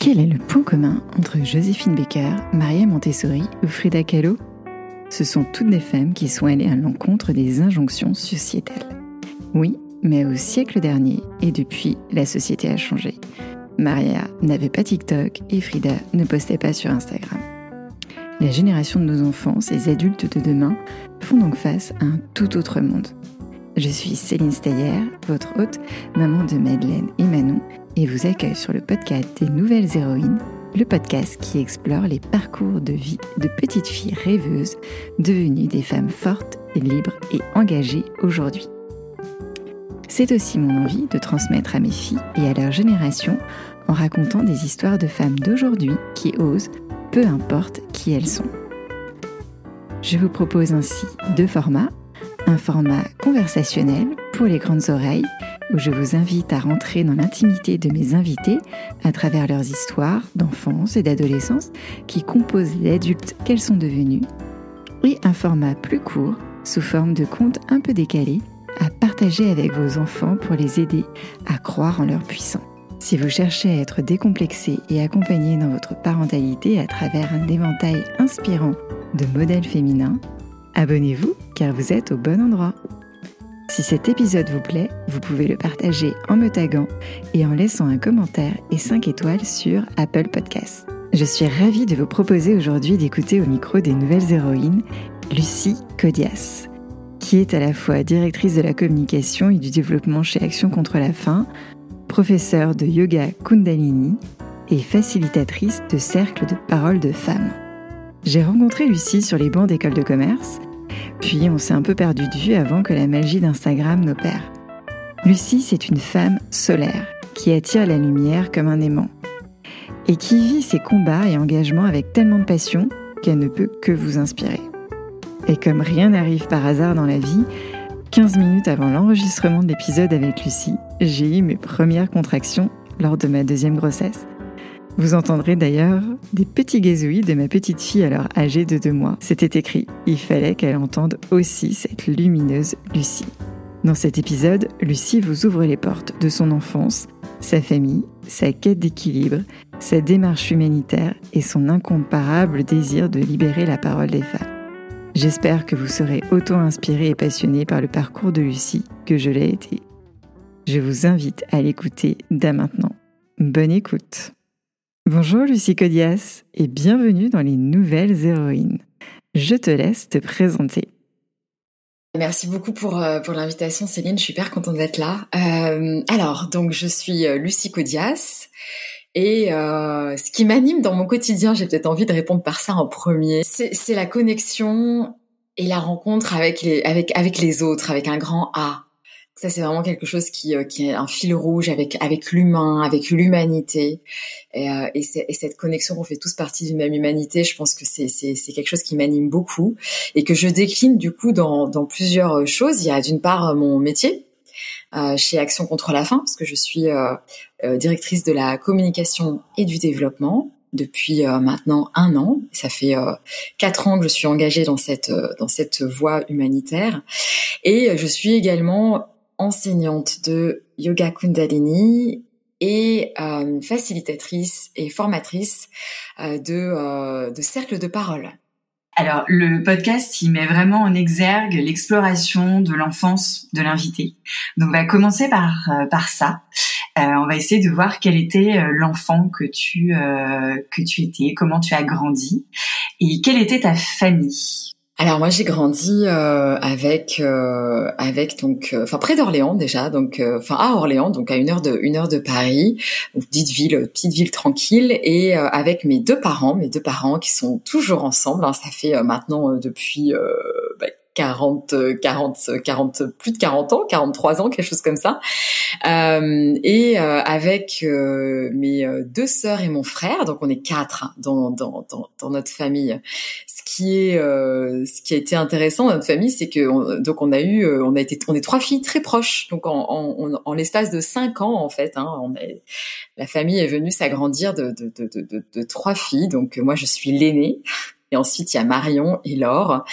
Quel est le point commun entre Joséphine Baker, Maria Montessori ou Frida Kahlo? Ce sont toutes des femmes qui sont allées à l'encontre des injonctions sociétales. Oui, mais au siècle dernier et depuis, la société a changé. Maria n'avait pas TikTok et Frida ne postait pas sur Instagram. La génération de nos enfants, ces adultes de demain, font donc face à un tout autre monde. Je suis Céline Steyer, votre hôte, maman de Madeleine et Manon, et vous accueille sur le podcast des Nouvelles Héroïnes, le podcast qui explore les parcours de vie de petites filles rêveuses devenues des femmes fortes, libres et engagées aujourd'hui. C'est aussi mon envie de transmettre à mes filles et à leur génération en racontant des histoires de femmes d'aujourd'hui qui osent, peu importe qui elles sont. Je vous propose ainsi deux formats. Un format conversationnel pour les grandes oreilles où je vous invite à rentrer dans l'intimité de mes invités à travers leurs histoires d'enfance et d'adolescence qui composent les adultes qu'elles sont devenues, et un format plus court, sous forme de contes un peu décalés, à partager avec vos enfants pour les aider à croire en leur puissance. Si vous cherchez à être décomplexé et accompagné dans votre parentalité à travers un éventail inspirant de modèles féminins, abonnez-vous car vous êtes au bon endroit. Si cet épisode vous plaît, vous pouvez le partager en me taguant et en laissant un commentaire et 5 étoiles sur Apple Podcasts. Je suis ravie de vous proposer aujourd'hui d'écouter au micro des nouvelles héroïnes Lucie Codias, qui est à la fois directrice de la communication et du développement chez Action contre la faim, professeure de yoga Kundalini et facilitatrice de cercles de parole de femmes. J'ai rencontré Lucie sur les bancs d'école de commerce puis on s'est un peu perdu de vue avant que la magie d'Instagram n'opère. Lucie, c'est une femme solaire qui attire la lumière comme un aimant et qui vit ses combats et engagements avec tellement de passion qu'elle ne peut que vous inspirer. Et comme rien n'arrive par hasard dans la vie, 15 minutes avant l'enregistrement de l'épisode avec Lucie, j'ai eu mes premières contractions lors de ma deuxième grossesse. Vous entendrez d'ailleurs des petits gazouilles de ma petite fille alors âgée de deux mois. C'était écrit, il fallait qu'elle entende aussi cette lumineuse Lucie. Dans cet épisode, Lucie vous ouvre les portes de son enfance, sa famille, sa quête d'équilibre, sa démarche humanitaire et son incomparable désir de libérer la parole des femmes. J'espère que vous serez autant inspiré et passionné par le parcours de Lucie que je l'ai été. Je vous invite à l'écouter dès maintenant. Bonne écoute Bonjour Lucie Codias et bienvenue dans les nouvelles héroïnes. Je te laisse te présenter. Merci beaucoup pour, euh, pour l'invitation Céline, je suis hyper contente d'être là. Euh, alors, donc je suis euh, Lucie Codias et ce qui m'anime dans mon quotidien, j'ai peut-être envie de répondre par ça en premier, c'est la connexion et la rencontre avec les, avec, avec les autres, avec un grand A. Ça, c'est vraiment quelque chose qui, euh, qui est un fil rouge avec avec l'humain, avec l'humanité, et, euh, et, et, cette connexion qu'on fait tous partie d'une même humanité. Je pense que c'est c'est quelque chose qui m'anime beaucoup et que je décline du coup dans dans plusieurs euh, choses. Il y a d'une part mon métier euh, chez Action contre la faim, parce que je suis euh, directrice de la communication et du développement depuis maintenant un an. Ça fait quatre ans que je suis engagée dans cette dans cette voie humanitaire, et je suis également enseignante de yoga kundalini et euh, facilitatrice et formatrice euh, de, euh, de cercles de parole. Alors, le podcast, il met vraiment en exergue l'exploration de l'enfance de l'invité. Donc, on va commencer par, par ça. on va essayer de voir quel était l'enfant que tu, que tu étais, comment tu as grandi et quelle était ta famille. Alors moi j'ai grandi euh, avec euh, avec donc euh, enfin près d'Orléans déjà donc enfin à Orléans donc à une heure de une heure de Paris petite ville petite ville tranquille et avec mes deux parents mes deux parents qui sont toujours ensemble hein, ça fait maintenant depuis 40, 40, 40, plus de 40 ans, 43 ans, quelque chose comme ça. Euh, et euh, avec euh, mes deux sœurs et mon frère, donc on est quatre dans, dans, dans, dans notre famille. Ce qui est, ce qui a été intéressant dans notre famille, c'est que donc on a eu, on a été, on est trois filles très proches. Donc en, en, en l'espace de cinq ans en fait, hein, on la famille est venue s'agrandir de, de, de, de, de trois filles. Donc moi je suis l'aînée. Et ensuite, il y a Marion et Laure.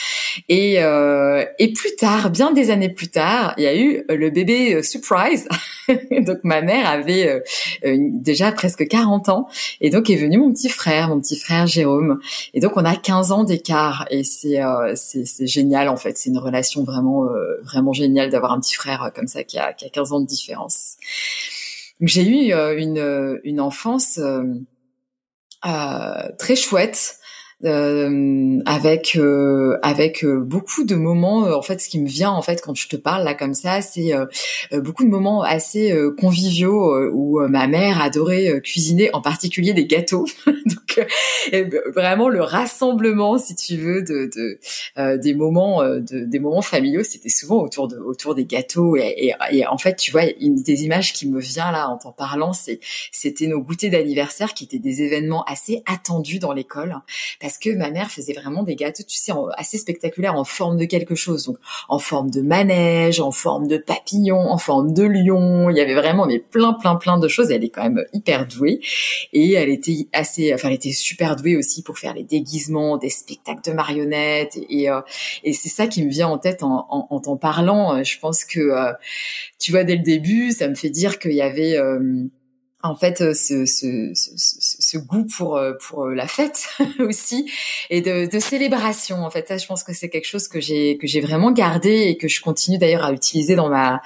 Et, euh, et plus tard, bien des années plus tard, il y a eu le bébé euh, surprise. Donc ma mère avait euh, déjà presque 40 ans. Et donc est venu mon petit frère, mon petit frère Jérôme. Et donc on a 15 ans d'écart et c'est c'est génial en fait. C'est une relation vraiment vraiment géniale d'avoir un petit frère comme ça qui a qui a 15 ans de différence. J'ai eu une une enfance très chouette euh, avec euh, avec euh, beaucoup de moments en fait ce qui me vient en fait quand je te parle là comme ça c'est beaucoup de moments assez conviviaux où ma mère adorait cuisiner en particulier des gâteaux. Donc vraiment le rassemblement si tu veux de, de des moments de, des moments familiaux c'était souvent autour de autour des gâteaux. Et, et, en fait tu vois une des images qui me vient là en t'en parlant c'est c'était nos goûters d'anniversaire qui étaient des événements assez attendus dans l'école parce que ma mère faisait vraiment des gâteaux, tu sais, assez spectaculaires en forme de quelque chose, donc en forme de manège, en forme de papillon, en forme de lion. Il y avait vraiment mais plein, plein, plein de choses. Elle est quand même hyper douée et elle était assez, enfin, elle était super douée aussi pour faire les déguisements, des spectacles de marionnettes et euh, et c'est ça qui me vient en tête en, en, t'en parlant. Je pense que euh, tu vois dès le début, ça me fait dire qu'il y avait euh, en fait euh, ce, ce, ce, ce, goût pour euh, pour euh, la fête aussi et de, de, célébration en fait. Ça je pense que c'est quelque chose que j'ai que j'ai vraiment gardé et que je continue d'ailleurs à utiliser dans ma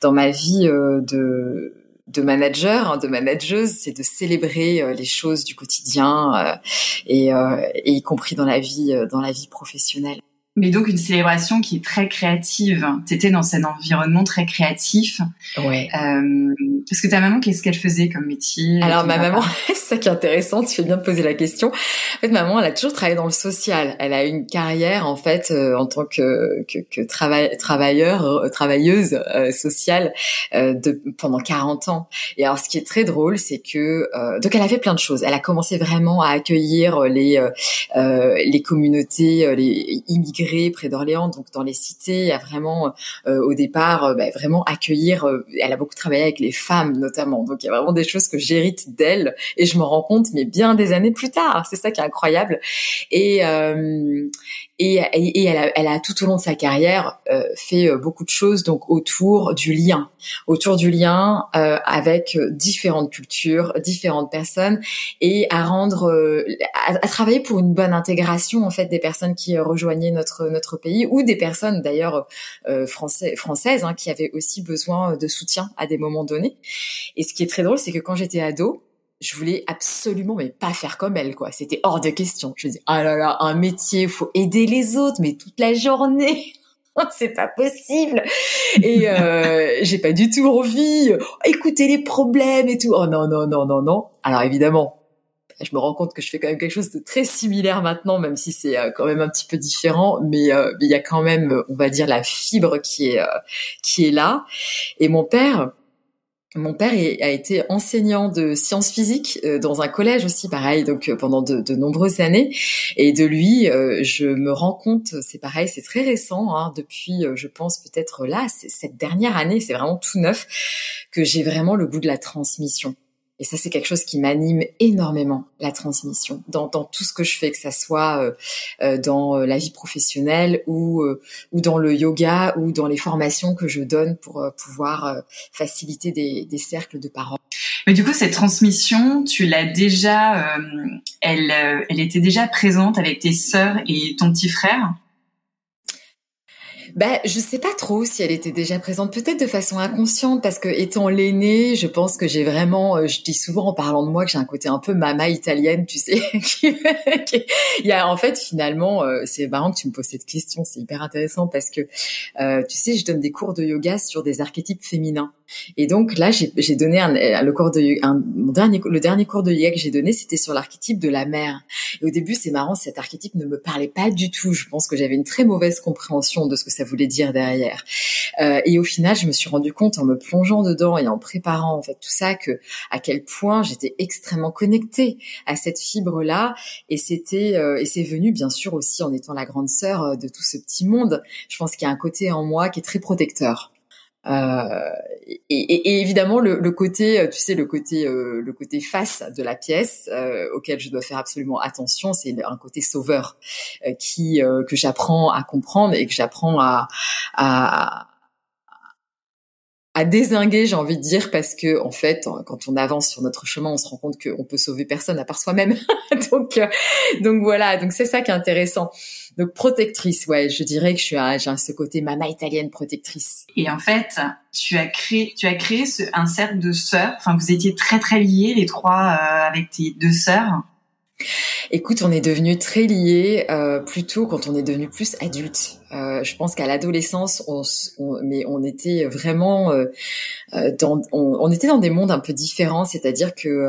dans ma vie de de manager, hein, de manageuse, c'est de célébrer les choses du quotidien et, et, y compris dans la vie dans la vie professionnelle mais donc une célébration qui est très créative. T'étais dans cet environnement très créatif. Ouais. Euh, parce que ta maman, qu'est-ce qu'elle faisait comme métier? Alors ma maman, c'est ça qui est intéressant. Tu fais bien de poser la question. En fait, maman, elle a toujours travaillé dans le social. Elle a eu une carrière en fait euh, en tant que que, que travail, travailleur, euh, travailleuse euh, sociale de pendant 40 ans. Et alors, ce qui est très drôle, c'est que donc elle a fait plein de choses. Elle a commencé vraiment à accueillir les les communautés, les immigrés près d'Orléans, donc dans les cités, a vraiment euh, au départ euh, bah, vraiment accueillir. Euh, elle a beaucoup travaillé avec les femmes notamment, donc il y a vraiment des choses que j'hérite d'elle et je me rends compte, mais bien des années plus tard. C'est ça qui est incroyable. Et et, et, elle, a, elle, a, tout au long de sa carrière euh, fait euh, beaucoup de choses donc autour du lien, autour du lien euh, avec différentes cultures, différentes personnes, et à rendre, à, à, travailler pour une bonne intégration en fait des personnes qui rejoignaient notre notre pays ou des personnes d'ailleurs français, françaises hein, qui avaient aussi besoin de soutien à des moments donnés. Et ce qui est très drôle, c'est que quand j'étais ado, je voulais absolument mais pas faire comme elle quoi. C'était hors de question. Je dis ah là là un métier faut aider les autres mais toute la journée. C'est pas possible. Et euh, j'ai pas du tout envie. Écouter les problèmes et tout. Oh non non non non non. Alors évidemment je me rends compte que je fais quand même quelque chose de très similaire maintenant, même si c'est euh, quand même un petit peu différent, mais euh, il y a quand même, on va dire, la fibre qui est euh, qui est là. Et mon père, mon père a été enseignant de sciences physiques euh, dans un collège aussi, pareil, donc euh, pendant de, nombreuses années. Et de lui, euh, je me rends compte, c'est pareil, c'est très récent, hein, depuis, je pense peut-être là, cette dernière année, c'est vraiment tout neuf, que j'ai vraiment le goût de la transmission. Et ça, c'est quelque chose qui m'anime énormément, la transmission, dans, dans, tout ce que je fais, que ça soit euh, euh dans euh, la vie professionnelle ou, euh, ou dans le yoga ou dans les formations que je donne pour pouvoir faciliter des, des, cercles de parole. Mais du coup, cette transmission, tu l'as déjà, elle, elle était déjà présente avec tes sœurs et ton petit frère? Ben, je sais pas trop si elle était déjà présente, peut-être de façon inconsciente, parce que étant l'aînée, je pense que j'ai vraiment, euh, je dis souvent en parlant de moi que j'ai un côté un peu mama italienne, tu sais. Il y a en fait finalement, euh, c'est marrant que tu me poses cette question, c'est hyper intéressant parce que euh, tu sais, je donne des cours de yoga sur des archétypes féminins. Et donc là, j'ai donné un, le cours de un, mon dernier le dernier cours de yoga que j'ai donné, c'était sur l'archétype de la mère. Et au début, c'est marrant, cet archétype ne me parlait pas du tout. Je pense que j'avais une très mauvaise compréhension de ce que ça voulait dire derrière. Euh, et au final, je me suis rendu compte en me plongeant dedans et en préparant en fait tout ça que à quel point j'étais extrêmement connectée à cette fibre là. Et c'était euh, et c'est venu bien sûr aussi en étant la grande sœur euh, de tout ce petit monde. Je pense qu'il y a un côté en moi qui est très protecteur. Euh, et, évidemment le, côté, tu sais, le côté, euh, le côté face de la pièce euh, auquel je dois faire absolument attention, c'est un côté sauveur qui que j'apprends à comprendre et que j'apprends à, à à désinguer, j'ai envie de dire, parce que en fait, quand on avance sur notre chemin, on se rend compte qu'on peut sauver personne à part soi-même. donc, euh, donc voilà, donc c'est ça qui est intéressant. Donc protectrice, ouais, je dirais que je suis j'ai ce côté maman italienne protectrice. Et en fait, tu as créé, tu as créé ce, un cercle de sœurs. Enfin, vous étiez très très liés les trois euh, avec tes deux sœurs. Écoute, on est devenus très liés euh, plutôt quand on est devenu plus adulte. Euh, je pense qu'à l'adolescence, on, mais on était vraiment euh, euh, dans, on, était dans des mondes un peu différents. C'est-à-dire que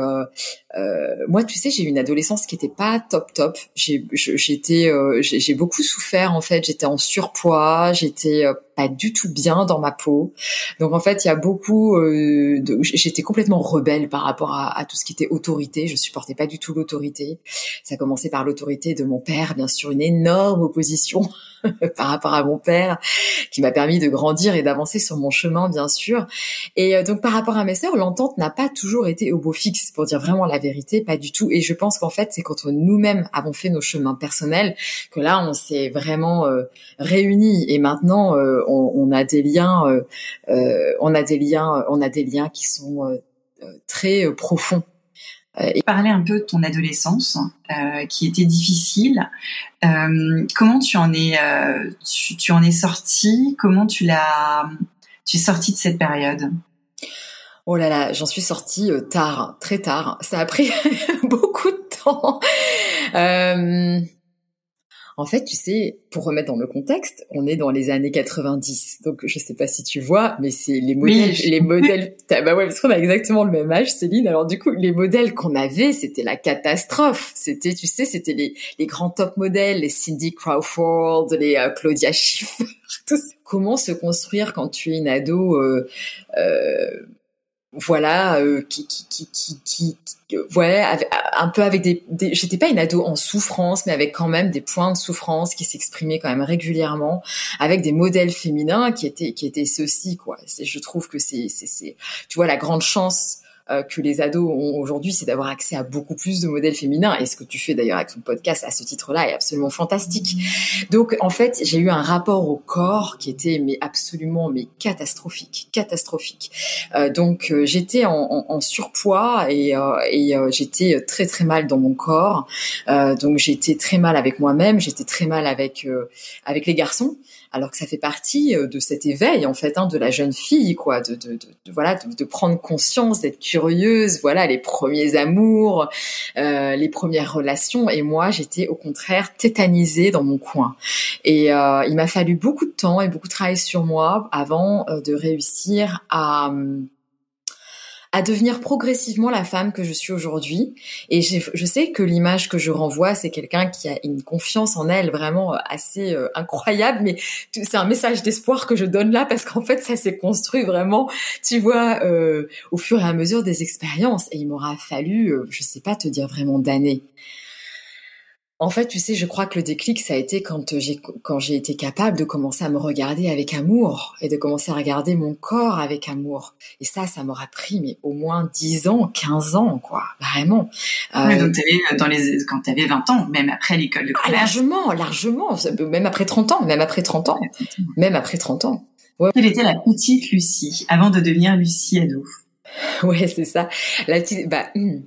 moi, tu sais, j'ai eu une adolescence qui était pas top top. J'ai, j'étais, j'ai beaucoup souffert en fait. J'étais en surpoids, j'étais pas du tout bien dans ma peau. Donc en fait, il y a beaucoup. de, j'étais complètement rebelle par rapport à, à, tout ce qui était autorité. Je supportais pas du tout l'autorité. Ça a commencé par l'autorité de mon père, bien sûr, une énorme opposition par rapport à mon père, qui m'a permis de grandir et d'avancer sur mon chemin, bien sûr. Et euh, donc par rapport à mes sœurs, l'entente n'a pas toujours été au beau fixe, pour dire vraiment la vérité, pas du tout. Et je pense qu'en fait, c'est quand nous-mêmes avons fait nos chemins personnels que là, on s'est vraiment euh, réunis. Et maintenant, euh, on, on, a des liens, on a des liens, on a des liens qui sont très profonds euh, et parler un peu de ton adolescence euh, qui était difficile. Euh, comment tu en es euh, tu, tu, en es sorti Comment tu l'as tu es sorti de cette période? Oh là là, j'en suis sortie euh, tard, très tard. Ça a pris beaucoup de temps. En fait, tu sais, pour remettre dans le contexte, on est dans les années 90. Donc, je sais pas si tu vois, mais c'est les modèles, les modèles, bah ouais, parce qu'on a exactement le même âge, Céline. Alors, du coup, les modèles qu'on avait, c'était la catastrophe. C'était, tu sais, c'était les, les grands top modèles, les Cindy Crawford, les euh, Claudia Schiffer, tout ça. Comment se construire quand tu es une ado, euh, euh, voilà euh, qui qui qui qui, qui voilà un peu avec des, des j'étais pas une ado en souffrance mais avec quand même des points de souffrance qui s'exprimaient quand même régulièrement avec des modèles féminins qui étaient qui étaient ceux-ci quoi. Je trouve que c'est c'est tu vois la grande chance euh, que les ados ont aujourd'hui, c'est d'avoir accès à beaucoup plus de modèles féminins. Et ce que tu fais d'ailleurs avec ton podcast à ce titre-là est absolument fantastique. Donc en fait, j'ai eu un rapport au corps qui était mais absolument mais catastrophique, catastrophique. Euh, donc euh, j'étais en, en, surpoids et, et j'étais très très mal dans mon corps. donc j'étais très mal avec moi-même, j'étais très mal avec avec les garçons alors que ça fait partie euh, de cet éveil en fait hein, de la jeune fille quoi de, de, de, voilà de, prendre conscience d'être curieuse voilà les premiers amours euh, les premières relations. Et moi j'étais au contraire tétanisée dans mon coin. Et euh, il m'a fallu beaucoup de temps et beaucoup de travail sur moi avant de réussir à hum, à devenir progressivement la femme que je suis aujourd'hui. Et je sais que l'image que je renvoie, c'est quelqu'un qui a une confiance en elle vraiment euh, assez euh, incroyable, mais c'est un message d'espoir que je donne là parce qu'en fait, ça s'est construit vraiment, tu vois, euh, au fur et à mesure des expériences. Et il m'aura fallu, je sais pas te dire vraiment d'années. En fait, tu sais, je crois que le déclic, ça a été quand j'ai quand j'ai été capable de commencer à me regarder avec amour et de commencer à regarder mon corps avec amour. Et ça, ça m'aura pris mais au moins 10 ans, 15 ans, quoi, vraiment. Euh, donc avais, dans les quand tu avais 20 ans, même après l'école de ah, collège. largement, largement, même après 30 ans, même après 30 ans, même après 30 ans. Ouais. Quelle était la petite Lucie avant de devenir Lucie ado? Ouais, c'est ça. La petite, bah. Hmm.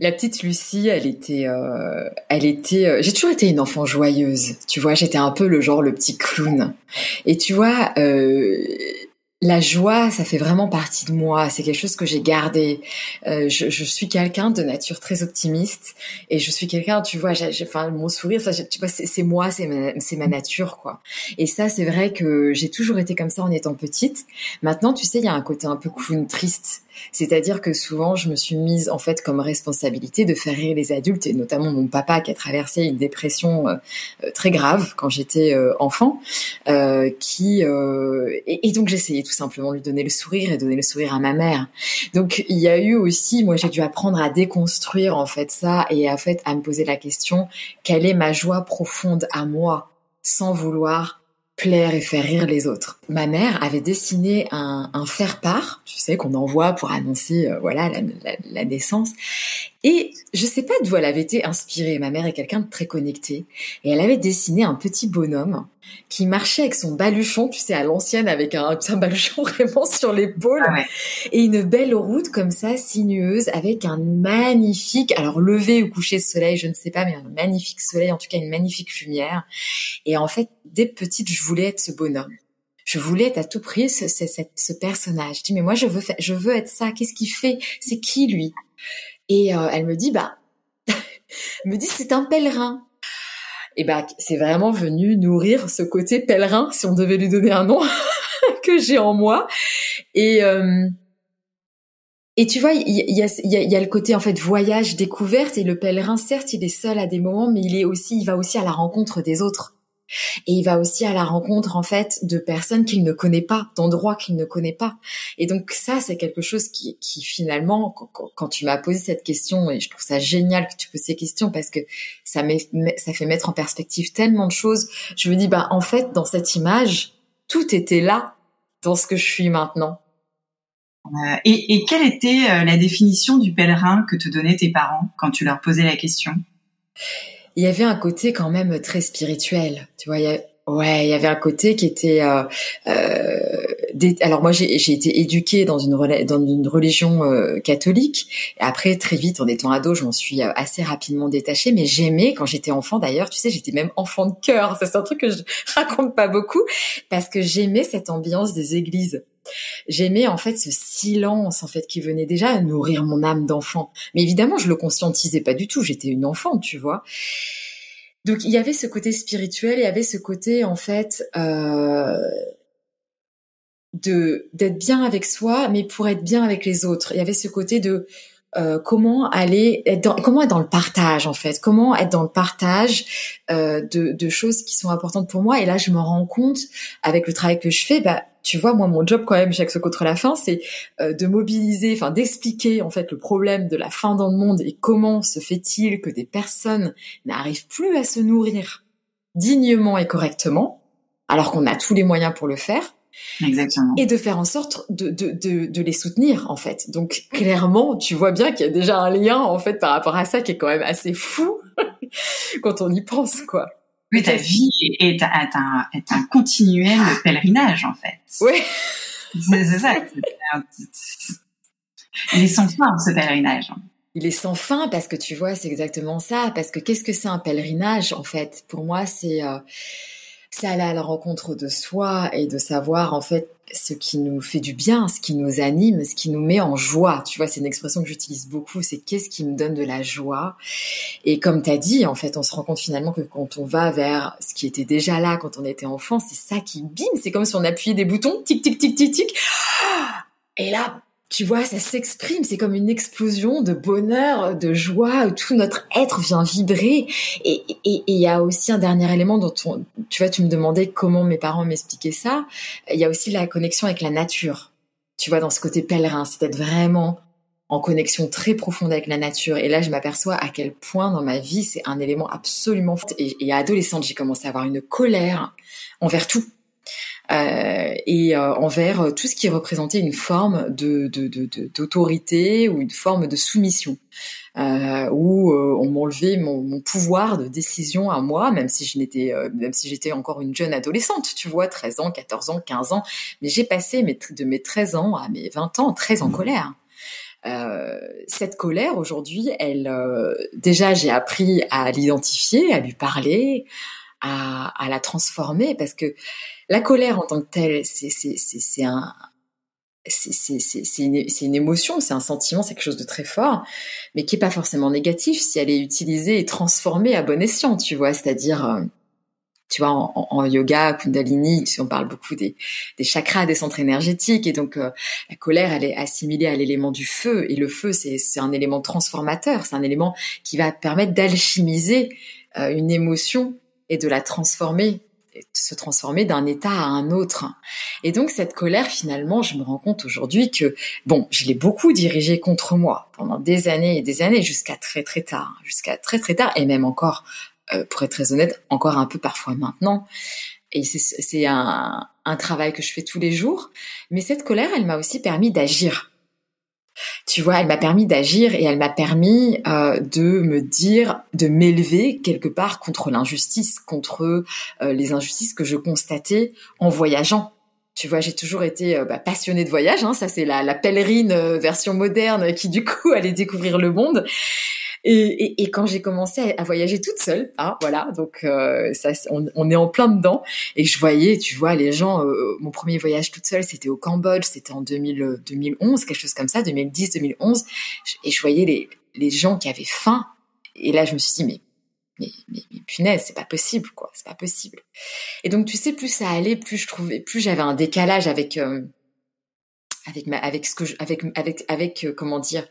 La petite Lucie, elle était, euh, elle était. Euh, j'ai toujours été une enfant joyeuse. Tu vois, j'étais un peu le genre le petit clown. Et tu vois, euh, la joie, ça fait vraiment partie de moi. C'est quelque chose que j'ai gardé. Euh, je, je, suis quelqu'un de nature très optimiste et je suis quelqu'un, tu vois, j'ai, enfin mon sourire, ça, tu vois, c'est, moi, c'est ma, c'est ma nature, quoi. Et ça, c'est vrai que j'ai toujours été comme ça en étant petite. Maintenant, tu sais, il y a un côté un peu clown triste. C'est-à-dire que souvent, je me suis mise en fait comme responsabilité de faire rire les adultes et notamment mon papa qui a traversé une dépression euh, euh, très grave quand j'étais enfant, qui et, et donc j'essayais tout simplement lui donner le sourire et donner le sourire à ma mère. Donc il y a eu aussi, moi j'ai dû apprendre à déconstruire en fait ça et en fait à me poser la question quelle est ma joie profonde à moi sans vouloir plaire et faire rire les autres. Ma mère avait dessiné un, un faire-part, tu sais, qu'on envoie pour annoncer euh, voilà la, la, la, naissance. Et je sais pas d'où elle avait été inspirée. Ma mère est quelqu'un de très connecté et elle avait dessiné un petit bonhomme qui marchait avec son baluchon, tu sais, à l'ancienne, avec un, un baluchon vraiment sur l'épaule, Ah ouais. et une belle route comme ça, sinueuse, avec un magnifique, alors lever ou coucher de soleil, je ne sais pas, mais un magnifique soleil, en tout cas une magnifique lumière. Et en fait, dès petite, je voulais être ce bonhomme. Je voulais être à tout prix ce, ce, ce, ce personnage. Je dis, mais moi, je veux, faire, je veux être ça. Qu'est-ce qu'il fait? C'est qui lui? Et euh, elle me dit, bah, elle me dit, c'est un pèlerin. Et bah, c'est vraiment venu nourrir ce côté pèlerin, si on devait lui donner un nom, que j'ai en moi. Et euh, et tu vois, il y, y, a, y, a, y a le côté en fait voyage, découverte, et le pèlerin, certes, il est seul à des moments, mais il est aussi, il va aussi à la rencontre des autres. Et il va aussi à la rencontre en fait de personnes qu'il ne connaît pas, d'endroits qu'il ne connaît pas. Et donc ça, c'est quelque chose qui, qui finalement, quand, tu m'as posé cette question, et je trouve ça génial que tu poses ces questions parce que ça fait mettre en perspective tellement de choses. Je me dis, bah en fait, dans cette image, tout était là dans ce que je suis maintenant. Euh, et, et, quelle était euh, la définition du pèlerin que te donnaient tes parents quand tu leur posais la question? Il y avait un côté quand même très spirituel. Tu vois, il y ouais, il y avait un côté qui était. Euh, euh, des, alors moi, j'ai été éduquée dans une dans une religion euh, catholique. Et après, très vite, en étant ado, je m'en suis assez rapidement détachée. Mais j'aimais quand j'étais enfant. D'ailleurs, tu sais, j'étais même enfant de cœur. C'est un truc que je raconte pas beaucoup parce que j'aimais cette ambiance des églises. J'aimais en fait ce silence en fait qui venait déjà à nourrir mon âme d'enfant. Mais évidemment, je le conscientisais pas du tout. J'étais une enfant, tu vois. Donc il y avait ce côté spirituel, il y avait ce côté en fait euh, de d'être bien avec soi, mais pour être bien avec les autres. Il y avait ce côté de euh, comment aller être dans, comment être dans le partage en fait. Comment être dans le partage euh, de, de, choses qui sont importantes pour moi. Et là je me rends compte avec le travail que je fais bah tu vois moi mon job quand même chaque ce contre la fin c'est euh, de mobiliser enfin d'expliquer en fait le problème de la faim dans le monde et comment se fait-il que des personnes n'arrivent plus à se nourrir dignement et correctement alors qu'on a tous les moyens pour le faire Exactement. Et de faire en sorte de, de, de, de, les soutenir, en fait. Donc, clairement, tu vois bien qu'il y a déjà un lien, en fait, par rapport à ça qui est quand même assez fou quand on y pense, quoi. Oui, ta vie est, est, un, est un continuel pèlerinage, en fait. Oui. C'est ça. Il est sans fin, ce pèlerinage. Il est sans fin parce que tu vois, c'est exactement ça. Parce que qu'est-ce que c'est un pèlerinage, en fait? Pour moi, c'est... Euh, c'est aller à la rencontre de soi et de savoir en fait ce qui nous fait du bien, ce qui nous anime, ce qui nous met en joie. Tu vois, c'est une expression que j'utilise beaucoup, c'est qu'est-ce qui me donne de la joie? Et comme tu as dit, en fait, on se rend compte finalement que quand on va vers ce qui était déjà là quand on était enfant, c'est ça qui bim, c'est comme si on appuyait des boutons, tic tic tic tic tic. Et là, tu vois, ça s'exprime, c'est comme une explosion de bonheur, de joie, tout notre être vient vibrer. Et il y a aussi un dernier élément dont on, tu vois, tu me demandais comment mes parents m'expliquaient ça. Il y a aussi la connexion avec la nature. Tu vois, dans ce côté pèlerin, c'est d'être vraiment en connexion très profonde avec la nature. Et là, je m'aperçois à quel point dans ma vie, c'est un élément absolument... Et, et adolescente, j'ai commencé à avoir une colère envers tout euh, et euh, envers tout ce qui représentait une forme de, de, de, d'autorité ou une forme de soumission, euh, où on m'enlevait mon, mon, pouvoir de décision à moi, même si je n'étais, même si j'étais encore une jeune adolescente, tu vois, 13 ans, 14 ans, 15 ans, mais j'ai passé mes, de mes 13 ans à mes 20 ans très en colère. Euh, cette colère aujourd'hui, elle, euh, déjà j'ai appris à l'identifier, à lui parler, à, la transformer, parce que la colère en tant que telle, c'est un c'est une, une émotion, c'est un sentiment, c'est quelque chose de très fort, mais qui est pas forcément négatif si elle est utilisée et transformée à bon escient, tu vois, c'est-à-dire euh, tu vois, en, en, yoga, Kundalini, on parle beaucoup des, des chakras, des centres énergétiques, et donc euh, la colère, elle est assimilée à l'élément du feu, et le feu, c'est un élément transformateur, c'est un élément qui va permettre d'alchimiser euh, une émotion et de la transformer, se transformer d'un état à un autre. Et donc cette colère, finalement, je me rends compte aujourd'hui que, bon, je l'ai beaucoup dirigée contre moi pendant des années et des années, jusqu'à très très tard, jusqu'à très très tard, et même encore euh, pour être très honnête, encore un peu parfois maintenant. Et c'est un, un travail que je fais tous les jours. Mais cette colère, elle m'a aussi permis d'agir. Tu vois, elle m'a permis d'agir et elle m'a permis euh, de me dire, de m'élever quelque part contre l'injustice, contre euh, les injustices que je constatais en voyageant. Tu vois, j'ai toujours été euh, bah, passionnée de voyage. Hein, ça, c'est la, la pèlerine version moderne qui du coup allait découvrir le monde. Et, et, quand j'ai commencé à, voyager toute seule, hein, voilà, donc euh, ça, on, est en plein dedans. Et je voyais, tu vois, les gens. Euh, mon premier voyage toute seule, c'était au Cambodge, c'était en 2000, 2011, quelque chose comme ça, 2010, 2011. Et je voyais les, les gens qui avaient faim. Et là, je me suis dit, mais mais, mais, mais punaise, c'est pas possible, quoi, c'est pas possible. Et donc, tu sais, plus ça allait, plus je trouvais, plus j'avais un décalage avec, euh, avec ma, avec ce que, je, avec, avec, avec, comment dire,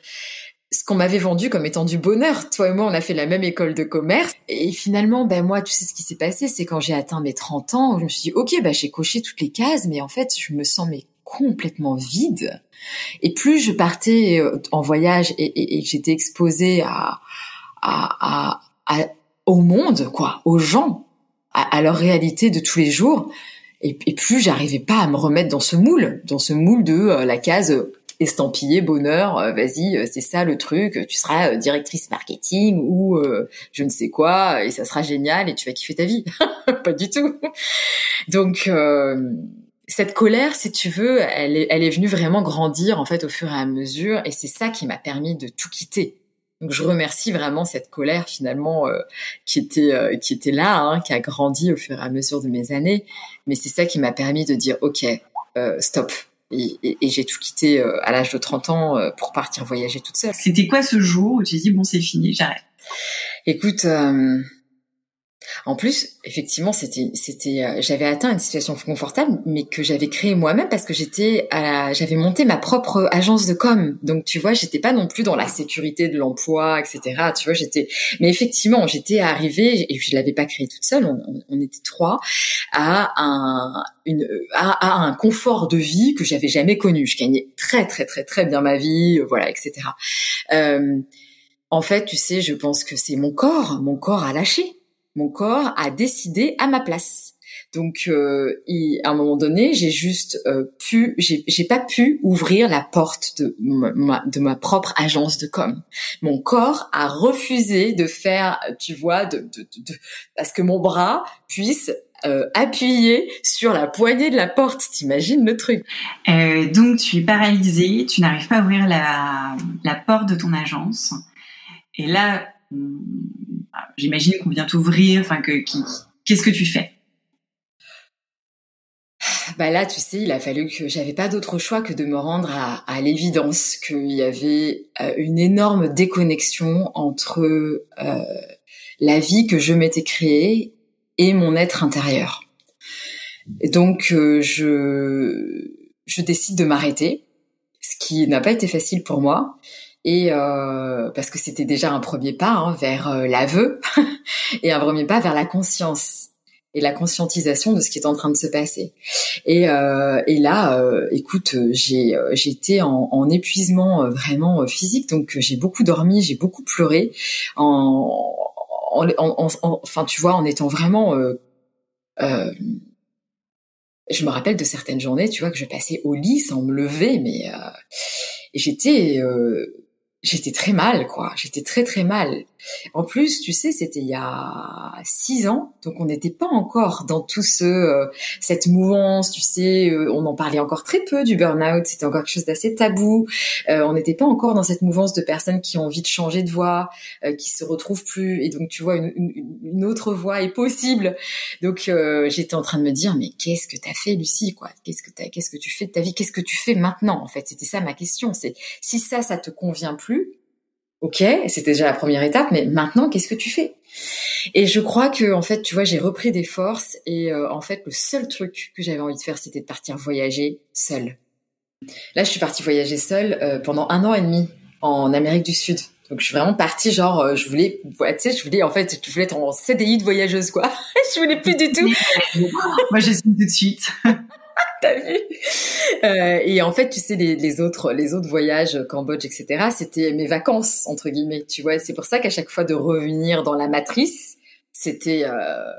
ce qu'on m'avait vendu comme étant du bonheur. Toi et moi, on a fait la même école de commerce. Et finalement, ben moi, tu sais ce qui s'est passé, c'est quand j'ai atteint mes 30 ans, je me suis dit, ok, ben j'ai coché toutes les cases, mais en fait, je me sens complètement vide. Et plus je partais euh, en voyage et, j'étais exposée à, à, à, au monde, quoi, aux gens, à, leur réalité de tous les jours, et, plus j'arrivais pas à me remettre dans ce moule, dans ce moule de euh, la case estampillé bonheur, euh, vas-y, euh, c'est ça le truc, tu seras euh, directrice marketing ou je ne sais quoi, et ça sera génial et tu vas kiffer ta vie. Pas du tout. Donc cette colère, si tu veux, elle est, elle est venue vraiment grandir en fait au fur et à mesure, et c'est ça qui m'a permis de tout quitter. Donc je remercie vraiment cette colère finalement qui était qui était là, hein, qui a grandi au fur et à mesure de mes années. Mais c'est ça qui m'a permis de dire ok, stop, et, j'ai tout quitté euh, à l'âge de 30 ans euh, pour partir voyager toute seule. C'était quoi ce jour où tu dis bon c'est fini, j'arrête? Écoute, euh, en plus, effectivement, c'était, c'était, euh, j'avais atteint une situation confortable, mais que j'avais créée moi-même parce que j'étais, à j'avais monté ma propre agence de com. Donc, tu vois, j'étais pas non plus dans la sécurité de l'emploi, etc. Tu vois, j'étais, mais effectivement, j'étais arrivée et je l'avais pas créée toute seule. On, était trois à un, une, à, un confort de vie que j'avais jamais connu. Je gagnais très, très, très, très bien ma vie, voilà, etc. Euh, en fait, tu sais, je pense que c'est mon corps, mon corps a lâché mon corps a décidé à ma place. Donc, euh, à un moment donné, j'ai juste euh, pu, j'ai pas pu ouvrir la porte de ma, de ma propre agence de com. Mon corps a refusé de faire, tu vois, de, de, de, parce que mon bras puisse euh, appuyer sur la poignée de la porte. T'imagines le truc? Euh, Donc, tu es paralysée, tu n'arrives pas à ouvrir la, la porte de ton agence. Et là, j'imagine qu'on vient t'ouvrir, enfin que qu'est-ce que tu fais? Bah là, tu sais, il a fallu que j'avais pas d'autre choix que de me rendre à, l'évidence qu'il y avait euh, une énorme déconnexion entre euh, la vie que je m'étais créée et mon être intérieur. donc, euh, je je décide de m'arrêter, ce qui n'a pas été facile pour moi et euh, parce que c'était déjà un premier pas hein, vers euh, l'aveu et un premier pas vers la conscience et la conscientisation de ce qui est en train de se passer. Et, euh, et là, euh, écoute, j'ai j'étais en, en, épuisement vraiment physique, donc j'ai beaucoup dormi, j'ai beaucoup pleuré, en, en, en, enfin tu vois, en étant vraiment je me rappelle de certaines journées, tu vois, que je passais au lit sans me lever, mais euh, j'étais euh, j'étais très mal, quoi. J'étais très très mal. En plus, tu sais, c'était il y a six ans, donc on n'était pas encore dans tout ce euh, cette mouvance, tu sais, euh, on en parlait encore très peu du burn-out, c'était encore quelque chose d'assez tabou. Euh, on n'était pas encore dans cette mouvance de personnes qui ont envie de changer de voie, qui se retrouvent plus, et donc tu vois, une, une, autre voie est possible. Donc j'étais en train de me dire, mais qu'est-ce que t'as fait, Lucie, quoi? Qu'est-ce que qu'est-ce que tu fais de ta vie? Qu'est-ce que tu fais maintenant En fait, c'était ça ma question. C'est si ça, ça te convient plus Ok, c'était déjà la première étape, mais maintenant, qu'est-ce que tu fais? Et je crois que, en fait, tu vois, j'ai repris des forces et euh, en fait, le seul truc que j'avais envie de faire, c'était de partir voyager seule. Là, je suis partie voyager seule euh, pendant un an et demi en Amérique du Sud. Donc, je suis vraiment partie, genre, euh, je voulais, tu sais, je voulais, en fait, je voulais être en CDI de voyageuse, quoi. je voulais plus du tout. Moi, suis tout de suite. T'as vu euh, Et en fait, tu sais, les, autres, les autres voyages, Cambodge, etc., c'était mes vacances entre guillemets. Tu vois, c'est pour ça qu'à chaque fois de revenir dans la matrice, c'était, euh,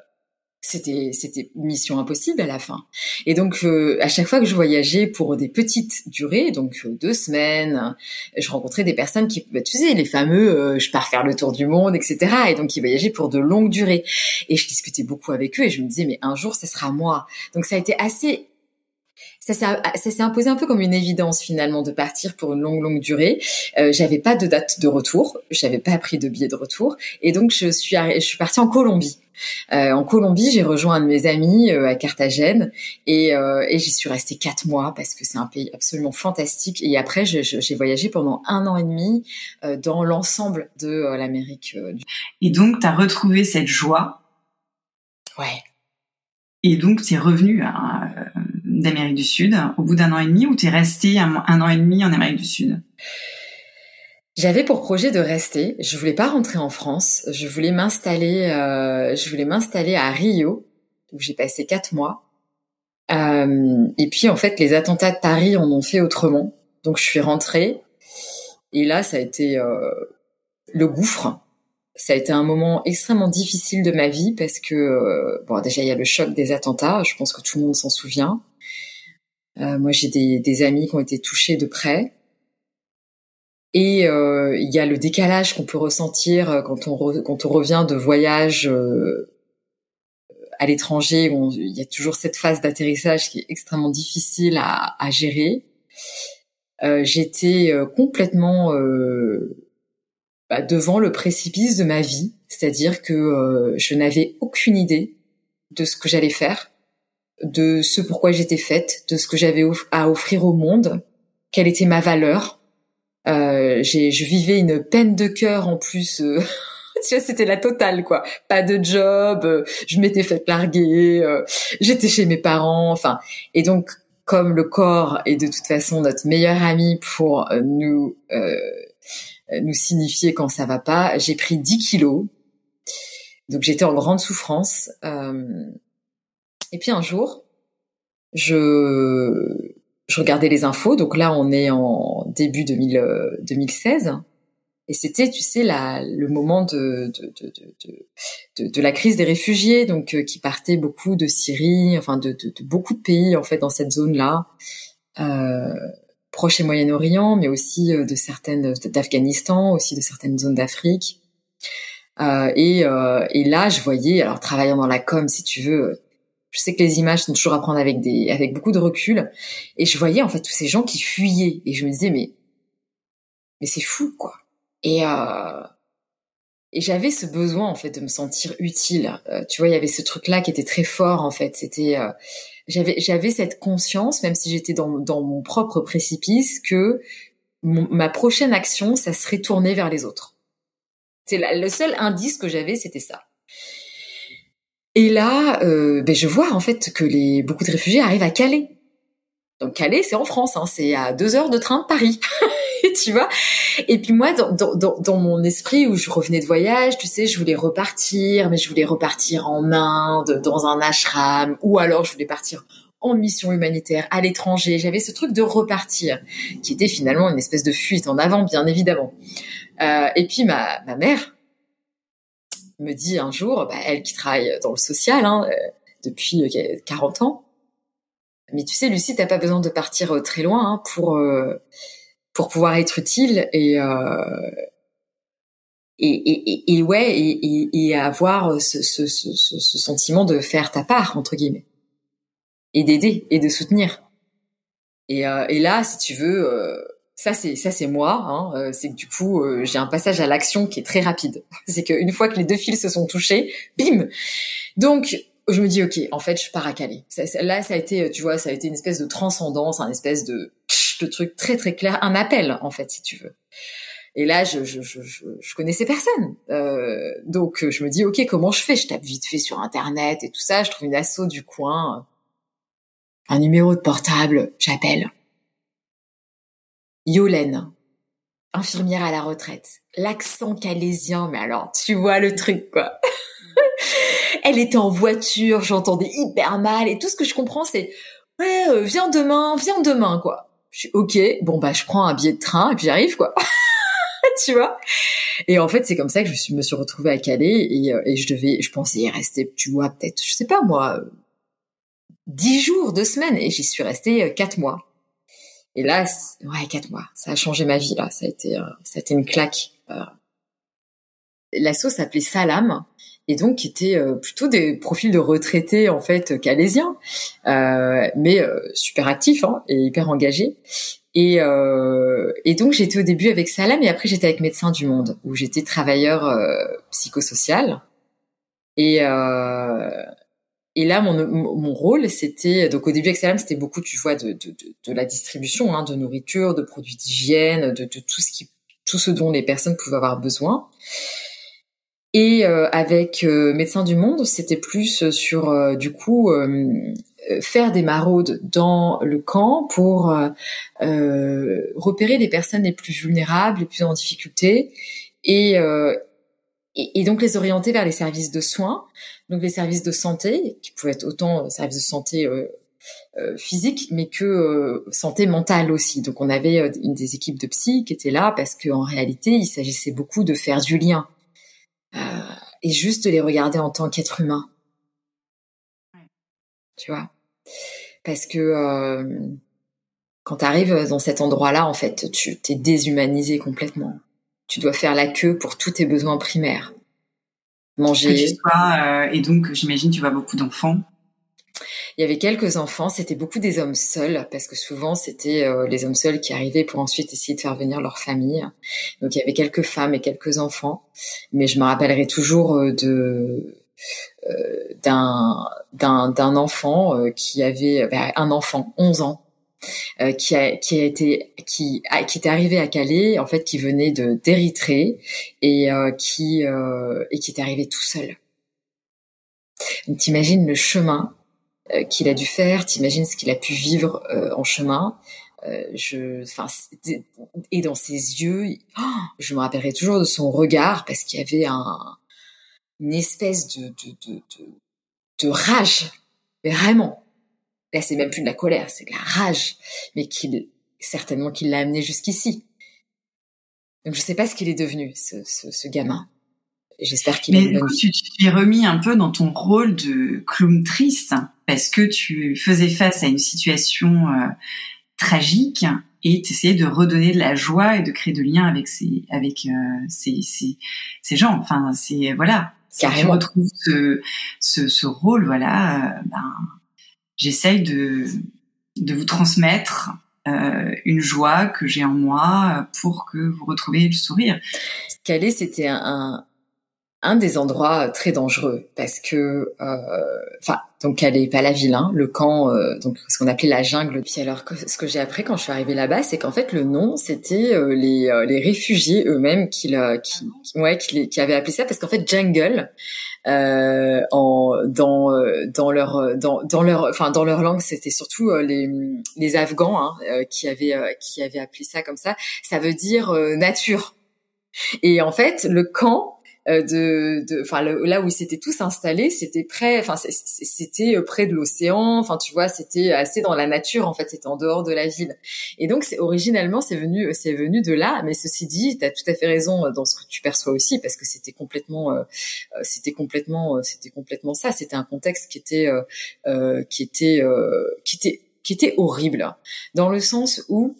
c'était c'était mission impossible à la fin. Et donc euh, à chaque fois que je voyageais pour des petites durées, donc euh, deux semaines, je rencontrais des personnes qui, bah, tu sais, les fameux, je pars faire le tour du monde, etc. Et donc ils voyageaient pour de longues durées. Et je discutais beaucoup avec eux et je me disais mais un jour ça sera moi. Donc ça a été assez ça s'est imposé un peu comme une évidence finalement de partir pour une longue longue durée. Euh, j'avais pas de date de retour, j'avais pas pris de billet de retour et donc je suis je suis partie en Colombie. Euh, en Colombie, j'ai rejoint un de mes amis euh, à Carthagène et, et j'y suis restée quatre mois parce que c'est un pays absolument fantastique. Et après, j'ai voyagé pendant un an et demi dans l'ensemble de l'Amérique. Et donc, tu as retrouvé cette joie. Ouais. Et donc, tu es revenu d'Amérique du Sud au bout d'un an et demi ou tu es resté un, un an et demi en Amérique du Sud? J'avais pour projet de rester. Je voulais pas rentrer en France. Je voulais m'installer. Euh, je voulais m'installer à Rio où j'ai passé quatre mois. Euh, et puis en fait, les attentats de Paris en ont fait autrement. Donc je suis rentrée. Et là, ça a été euh, le gouffre. Ça a été un moment extrêmement difficile de ma vie parce que euh, bon, déjà il y a le choc des attentats. Je pense que tout le monde s'en souvient. Euh, moi, j'ai des, amis qui ont été touchés de près. Et euh, il y a le décalage qu'on peut ressentir euh, quand on, revient de voyage à l'étranger. Il y a toujours cette phase d'atterrissage qui est extrêmement difficile à, gérer. J'étais complètement bah, devant le précipice de ma vie, c'est-à-dire que je n'avais aucune idée de ce que j'allais faire, de ce pourquoi j'étais faite, de ce que j'avais à offrir au monde, quelle était ma valeur euh, je vivais une peine de cœur en plus. Euh, c'était la totale, quoi. Pas de job, euh, je m'étais fait larguer, euh, j'étais chez mes parents, enfin. Et donc, comme le corps est de toute façon notre meilleur ami pour nous nous signifier quand ça va pas, j'ai pris 10 kilos. Donc j'étais en grande souffrance. Et puis un jour, je je regardais les infos, donc là on est en début 2000, 2016, euh, et c'était, tu sais, la, le moment de de, de, de, de, la crise des réfugiés, donc euh, qui partait beaucoup de Syrie, enfin de, beaucoup de pays en fait dans cette zone-là, euh, Proche et Moyen-Orient, mais aussi euh, de certaines d'Afghanistan, aussi de certaines zones d'Afrique. Euh, et, et là, je voyais, alors travaillant dans la com, si tu veux, je sais que les images sont toujours à prendre avec des, avec beaucoup de recul. Et je voyais en fait tous ces gens qui fuyaient. Et je me disais mais, mais c'est fou quoi. Et euh, et j'avais ce besoin en fait de me sentir utile. Euh, tu vois, il y avait ce truc-là qui était très fort en fait. C'était, euh, j'avais j'avais cette conscience, même si j'étais dans dans mon propre précipice, que ma prochaine action, ça serait tourner vers les autres. C'est le seul indice que j'avais, c'était ça. Et là, euh, ben je vois en fait que les beaucoup de réfugiés arrivent à Calais. Donc Calais, c'est en France, hein, c'est à deux heures de train de Paris. tu vois Et puis moi, dans, dans, dans, mon esprit où je revenais de voyage, tu sais, je voulais repartir, mais je voulais repartir en Inde, dans un ashram, ou alors je voulais partir en mission humanitaire à l'étranger. J'avais ce truc de repartir, qui était finalement une espèce de fuite en avant, bien évidemment. Euh, et puis ma, ma mère, me dit un jour, bah, elle qui travaille dans le social hein, euh, depuis 40 euh, ans, mais tu sais, Lucie, t'as pas besoin de partir euh, très loin hein, pour pour pouvoir être utile et et, et, et, ouais et, et avoir ce, ce, ce, ce, sentiment de faire ta part entre guillemets et d'aider et de soutenir. Et, et là, si tu veux ça c'est ça c'est moi. Hein, euh, c'est que du coup euh, j'ai un passage à l'action qui est très rapide. c'est qu'une fois que les deux fils se sont touchés, bim. Donc je me dis ok, en fait je pars à Calais. là ça a été, tu vois, ça a été une espèce de transcendance, un espèce de de truc très très clair, un appel en fait si tu veux. Et là, je, je, je, je connaissais personne. Euh, donc, je me dis, OK, comment je fais? Je tape vite fait sur Internet et tout ça. Je trouve une asso du coin, un numéro de portable, j'appelle. Yolène, infirmière à la retraite. L'accent calésien, mais alors, tu vois le truc, quoi. Elle était en voiture, j'entendais hyper mal, et tout ce que je comprends, c'est ouais, euh, viens demain, viens demain, quoi. Je suis ok, bon bah je prends un billet de train et puis j'arrive, quoi. tu vois? Et en fait, c'est comme ça que je me suis retrouvée à Calais et, et je devais, je pensais y rester, tu vois, peut-être, je sais pas moi, dix jours, deux semaines, et j'y suis restée quatre mois. Et là, ouais, quatre mois, ça a changé ma vie là, ça a été, ça a été une claque. L'asso s'appelait Salam et donc qui était euh, plutôt des profils de retraités en fait calaisiens, euh, mais euh, super actifs hein, et hyper engagés. Et, euh, et donc j'étais au début avec Salam et après j'étais avec Médecins du Monde où j'étais travailleur psychosocial. Et et là mon, rôle c'était donc au début avec c'était beaucoup tu vois de, la distribution hein, de nourriture, de produits d'hygiène, de, tout ce dont les personnes pouvaient avoir besoin. Et euh, avec euh, Médecins du Monde, c'était plus sur euh, du coup faire des maraudes dans le camp pour repérer les personnes les plus vulnérables, les plus en difficulté, et, donc les orienter vers les services de soins, donc les services de santé, qui pouvaient être autant services de santé physique, mais que santé mentale aussi. Donc on avait une des équipes de psy qui étaient là parce qu'en réalité, il s'agissait beaucoup de faire du lien euh, et juste de les regarder en tant qu'être humain. Tu vois? Parce que euh, quand tu arrives dans cet endroit-là, en fait, tu t'es déshumanisé complètement. Tu dois faire la queue pour tous tes besoins primaires. Manger. Euh, et donc, j'imagine, tu vois beaucoup d'enfants. Il y avait quelques enfants, c'était beaucoup des hommes seuls, parce que souvent c'était euh, les hommes seuls qui arrivaient pour ensuite essayer de faire venir leur famille. Donc il y avait quelques femmes et quelques enfants, mais je me rappellerai toujours euh, de euh, d'un d'un d'un enfant qui avait ben, un enfant, 11 ans, qui a qui a été qui a, qui était arrivé à Calais en fait qui venait de d'Érythrée et qui et qui est arrivé tout seul. T'imagines le chemin euh, qu'il a dû faire, t'imagines ce qu'il a pu vivre euh, en chemin. Euh, je, et dans ses yeux, oh, je me rappellerai toujours de son regard parce qu'il y avait un, une espèce de, de, de, de, rage, vraiment. Là, c'est même plus de la colère, c'est de la rage, mais qu'il, certainement qu'il l'a amené jusqu'ici. Donc, je sais pas ce qu'il est devenu, ce, ce, ce gamin. J'espère qu'il. Mais coup, tu t'es remis un peu dans ton rôle de clown triste parce que tu faisais face à une situation euh, tragique et tu essayais de redonner de la joie et de créer de liens avec ces avec euh, ces, ces, ces gens. Enfin, c'est voilà. Si tu retrouves ce, ce, ce rôle, voilà, euh, ben, j'essaye de de vous transmettre euh, une joie que j'ai en moi pour que vous retrouviez le sourire. C'était un, un des endroits très dangereux parce que, euh, enfin, donc elle est pas la ville, hein, le camp, euh, donc ce qu'on appelait la jungle. Puis alors, ce que j'ai appris quand je suis arrivée là-bas, c'est qu'en fait le nom c'était euh, les, les réfugiés eux-mêmes qui, qui, qui, ouais, qui, qui avaient appelé ça parce qu'en fait jungle, euh, en dans dans leur dans leur enfin dans leur langue c'était surtout les les Afghans hein, qui avaient qui avaient appelé ça comme ça. Ça veut dire nature. Et en fait le camp euh, de, enfin là où ils s'étaient tous installés, c'était près, enfin c'était euh, près de l'océan, enfin tu vois, c'était assez dans la nature en fait, c'était en dehors de la ville. Et donc c'est originellement c'est venu c'est venu de là, mais ceci dit, tu as tout à fait raison dans ce que tu perçois aussi parce que c'était complètement euh, c'était complètement c'était complètement ça, c'était un contexte qui était qui était qui était qui était horrible. Dans le sens où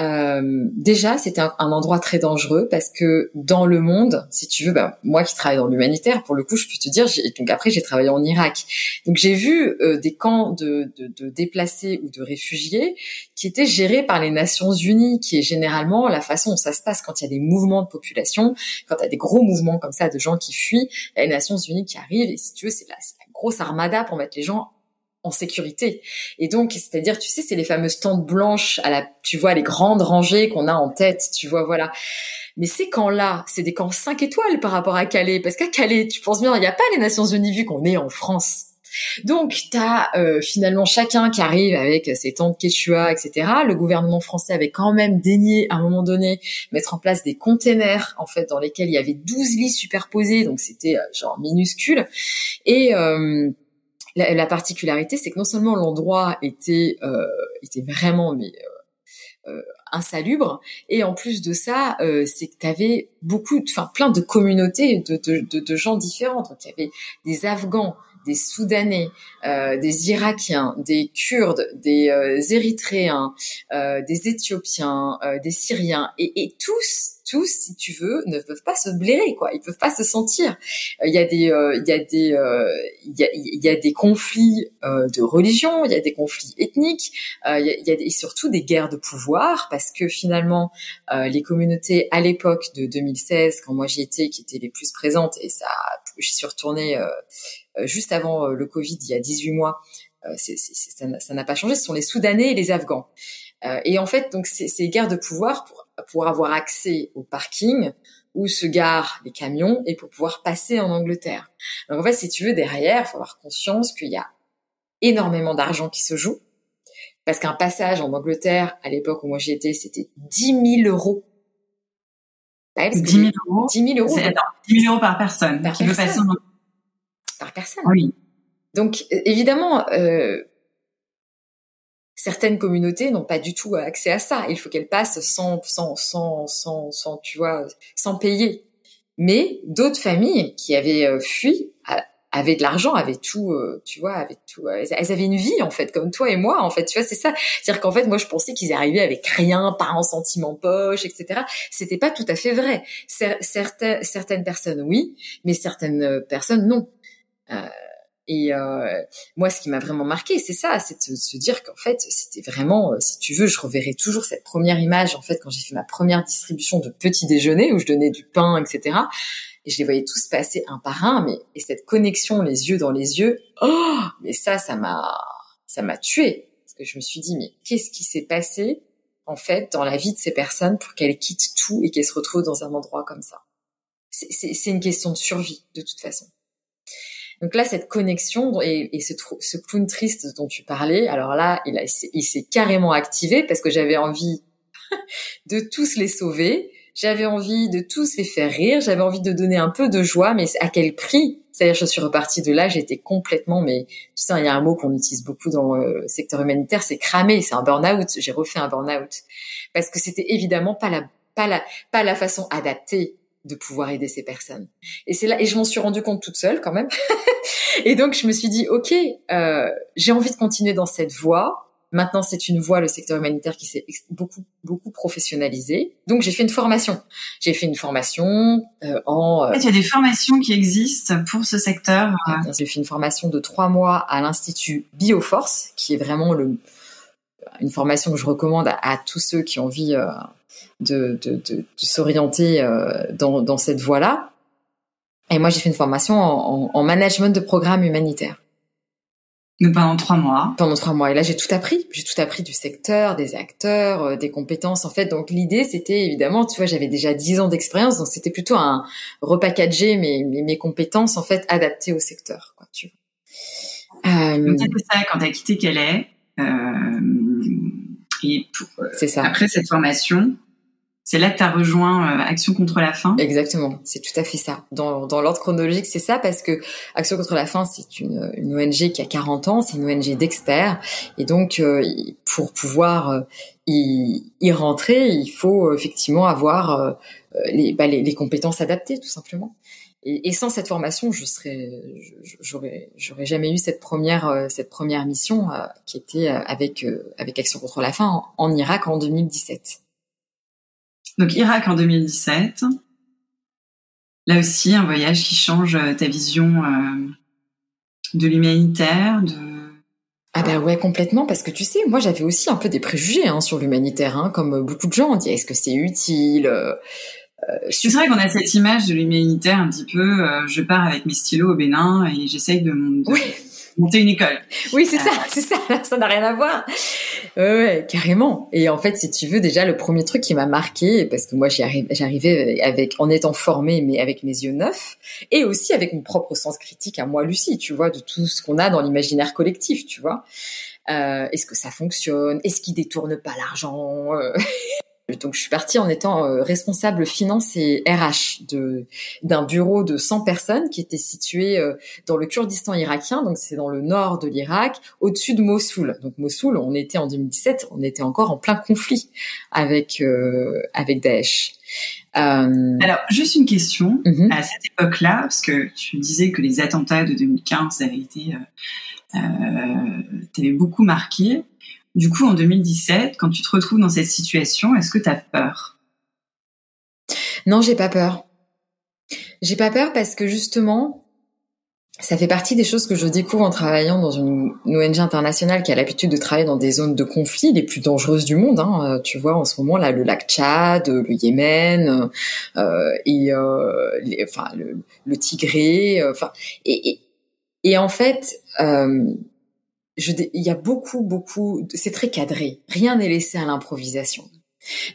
euh, déjà, c'était un, endroit très dangereux parce que dans le monde, si tu veux, bah, moi qui travaille dans l'humanitaire, pour le coup, je peux te dire, donc après j'ai travaillé en Irak, donc j'ai vu euh, des camps de, de, de, déplacés ou de réfugiés qui étaient gérés par les Nations Unies, qui est généralement la façon dont ça se passe quand il y a des mouvements de population, quand il y a des gros mouvements comme ça de gens qui fuient, les Nations Unies qui arrivent et si tu veux, c'est la, la grosse armada pour mettre les gens en sécurité. Et donc, c'est-à-dire, tu sais, c'est les fameuses tentes blanches à la, tu vois, les grandes rangées qu'on a en tête, tu vois, voilà. Mais ces camps-là, c'est des camps 5 étoiles par rapport à Calais, parce qu'à Calais, tu penses bien, il n'y a pas les Nations Unies vu qu'on est en France. Donc, tu as euh, finalement chacun qui arrive avec ses tentes Quechua, etc. Le gouvernement français avait quand même daigné, à un moment donné, mettre en place des containers, en fait, dans lesquels il y avait 12 lits superposés, donc c'était euh, genre minuscule. Et... Euh, la, particularité, c'est que non seulement l'endroit était euh, était vraiment mais euh, euh insalubre. Et en plus de ça, euh, c'est que tu avais beaucoup, enfin plein de communautés de, de, de, gens différents. Donc il y avait des Afghans, des Soudanais, euh, des Irakiens, des Kurdes, des euh, Érythréens, euh, des Éthiopiens, euh, des Syriens, et, et, tous, tous, si tu veux, ne peuvent pas se blairer, quoi. Ils peuvent pas se sentir. Il y a des, il y a des, il y a, y a des conflits de religion, il y a des conflits ethniques, il y a, y a des, surtout des guerres de pouvoir, parce que finalement, les communautés à l'époque de 2016, quand moi j'y étais, qui étaient les plus présentes, et ça, j'y suis retournée euh, juste avant euh, le Covid, il y a 18 mois, euh, ça n'a pas changé. Ce sont les Soudanais et les Afghans. et en fait, donc ces guerres de pouvoir pour, pour avoir accès au parking où se garent les camions et pour pouvoir passer en Angleterre. Donc en fait, si tu veux, derrière, il faut avoir conscience qu'il y a énormément d'argent qui se joue. Parce qu'un passage en Angleterre, à l'époque où moi j'y étais, c'était 10 000 euros. 10 000 euros 10 000 euros. 10 000 euros par personne. Par qui personne. Veut passer en par personne. Oui. Donc évidemment, euh, certaines communautés n'ont pas du tout accès à ça. Il faut qu'elles passent sans, sans, sans, sans, sans, tu vois, sans payer. Mais d'autres familles qui avaient euh, fui avaient de l'argent, avaient tout, euh, tu vois, avaient tout. elles avaient une vie en fait, comme toi et moi en fait. Tu vois, c'est ça. C'est-à-dire qu'en fait, moi, je pensais qu'ils arrivaient avec rien, pas un sentiment poche, etc. C'était pas tout à fait vrai. Certaines, certaines personnes, oui, mais certaines personnes, non. Euh, et euh, moi, ce qui m'a vraiment marqué, c'est ça, c'est de se dire qu'en fait, c'était vraiment, euh, si tu veux, je reverrai toujours cette première image, en fait, quand j'ai fait ma première distribution de petit déjeuner, où je donnais du pain, etc. Et je les voyais tous passer un par un, mais et cette connexion, les yeux dans les yeux, oh, mais ça, ça m'a, ça m'a tué, parce que je me suis dit, mais qu'est-ce qui s'est passé en fait dans la vie de ces personnes pour qu'elles quittent tout et qu'elles se retrouvent dans un endroit comme ça? C'est une question de survie, de toute façon. Donc là, cette connexion et, ce, clown triste dont tu parlais, alors là, il, il s'est carrément activé parce que j'avais envie de tous les sauver, j'avais envie de tous les faire rire, j'avais envie de donner un peu de joie, mais à quel prix? C'est-à-dire, je suis repartie de là, j'étais complètement, mais tu sais, il y a un mot qu'on utilise beaucoup dans le secteur humanitaire, c'est cramer, c'est un burn-out. J'ai refait un burn-out. Parce que c'était évidemment pas la pas la pas la façon adaptée de pouvoir aider ces personnes. Et c'est là, et je m'en suis rendu compte toute seule quand même. et donc je me suis dit, ok, euh, j'ai envie de continuer dans cette voie. Maintenant, c'est une voie, le secteur humanitaire, qui s'est beaucoup, beaucoup professionnalisé. Donc, j'ai fait une formation. J'ai fait une formation euh, en... Euh, il y a des formations qui existent pour ce secteur. J'ai fait une formation de trois mois à l'Institut Bioforce, qui est vraiment le, une formation que je recommande à, à tous ceux qui ont envie euh, de, de, de, s'orienter euh, dans, dans, cette voie-là. Et moi, j'ai fait une formation en, en, management de programmes humanitaires. Donc pendant trois mois. Pendant trois mois. Et là, j'ai tout appris. J'ai tout appris du secteur, des acteurs, euh, des compétences. En fait, donc l'idée, c'était évidemment, tu vois, j'avais déjà dix ans d'expérience, donc c'était plutôt un repackager mes, mes, mes, compétences en fait adaptées au secteur. Quoi, tu vois. Euh... Donc ça quand t'as quitté Calais. Euh, et pour, c'est ça. Après cette formation, c'est là que tu as rejoint euh, Action contre la faim. Exactement, c'est tout à fait ça. Dans, dans l'ordre chronologique, c'est ça parce que Action contre la faim, c'est une, une ONG qui a 40 ans, c'est une ONG d'experts. Et donc, euh, pour pouvoir euh, y, y, rentrer, il faut effectivement avoir les, bah, les, les, compétences adaptées, tout simplement. Et, et sans cette formation, je serais, j'aurais, j'aurais jamais eu cette première, cette première mission qui était avec avec Action contre la faim en, en Irak en 2017. Donc Irak en 2017. Là aussi, un voyage qui change euh, ta vision euh, de l'humanitaire, de... Ah ben ouais, complètement, parce que tu sais, moi j'avais aussi un peu des préjugés hein, sur l'humanitaire, hein, comme beaucoup de gens, on dit est-ce que c'est utile euh, C'est vrai qu'on a cette image de l'humanitaire un petit peu, je pars avec mes stylos au Bénin et j'essaye de, de, monter une école. Oui, c'est ça, c'est ça, ça n'a rien à voir. Ouais, carrément. Et en fait, si tu veux, déjà, le premier truc qui m'a marqué, parce que moi, j'arrivais avec, en étant formée, mais avec mes yeux neufs, et aussi avec mon propre sens critique à moi, Lucie, tu vois, de tout ce qu'on a dans l'imaginaire collectif, tu vois. Euh, est-ce que ça fonctionne? Est-ce qu'ils détournent pas l'argent? donc je suis partie en étant euh, responsable finance et RH de d'un bureau de 100 personnes qui était situé euh, dans le Kurdistan irakien, donc c'est dans le nord de l'Irak, au-dessus de Mossoul. Donc Mossoul, on était en 2017, on était encore en plein conflit avec euh, avec Daesh. Alors juste une question mhm. à cette époque-là, parce que tu disais que les attentats de 2015 avaient été euh, beaucoup marqué. Du coup, en 2017, quand tu te retrouves dans cette situation, est-ce que tu as peur? Non, j'ai pas peur. J'ai pas peur parce que justement, ça fait partie des choses que je découvre en travaillant dans une, ONG internationale qui a l'habitude de travailler dans des zones de conflit les plus dangereuses du monde. Hein. Euh, tu vois, en ce moment là, le lac Tchad, le Yémen euh, et euh, enfin le, Tigré. Euh, enfin et, et, et, en fait, euh, il y a beaucoup, beaucoup, c'est très cadré. Rien n'est laissé à l'improvisation.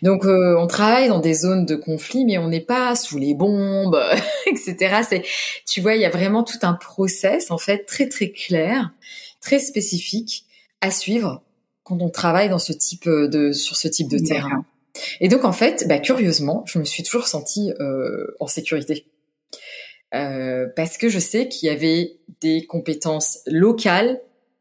Donc euh, on travaille dans des zones de conflit, mais on n'est pas sous les bombes, etc. C'est, tu vois, il y a vraiment tout un process en fait très très clair, très spécifique à suivre quand on travaille dans ce type de sur ce type de terrain. Et donc en fait, bah, curieusement, je me suis toujours sentie euh, en sécurité. Euh, parce que je sais qu'il y avait des compétences locales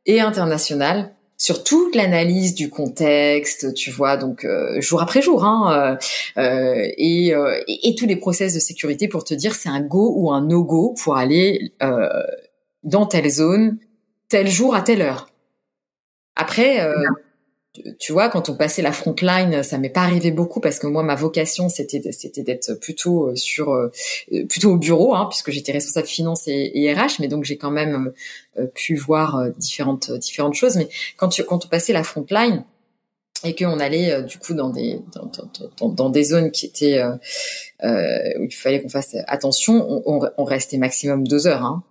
et internationale sur toute l'analyse du contexte, tu vois, donc euh, jour après jour, hein, euh, euh et, et, et, tous les process de sécurité pour te dire c'est un go ou un no go pour aller dans telle zone, tel jour à telle heure. Après, tu vois, quand on passait la front line, ça m'est pas arrivé beaucoup parce que moi, ma vocation, c'était d'être plutôt euh, sur euh, plutôt au bureau, hein, puisque j'étais responsable finance et, RH, mais donc j'ai quand même euh, pu voir différentes différentes choses. Mais quand tu quand on passait la front line et qu'on allait du coup dans des des zones qui étaient euh, où il fallait qu'on fasse attention, on, on, restait maximum deux heures. Hein.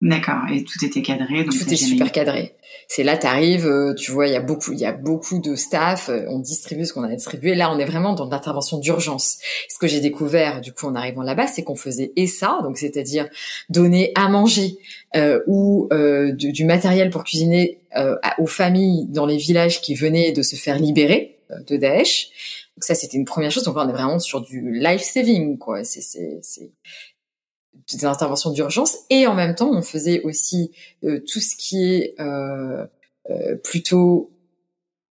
D'accord, et tout était cadré. Donc tout est super cadré. C'est là, tu arrives, euh, tu vois, il y a beaucoup, il y a beaucoup de staff, euh, on distribue ce qu'on a distribué. Là, on est vraiment dans l'intervention d'urgence. Ce que j'ai découvert, du coup, en arrivant là-bas, c'est qu'on faisait et ça, donc c'est-à-dire donner à manger euh, ou euh, du, matériel pour cuisiner euh, aux familles dans les villages qui venaient de se faire libérer de Daesh. Donc ça, c'était une première chose. Donc là, on est vraiment sur du life saving, quoi. C'est, c'est, c'est des interventions d'urgence. Et en même temps on faisait aussi euh, tout ce qui est euh, euh, plutôt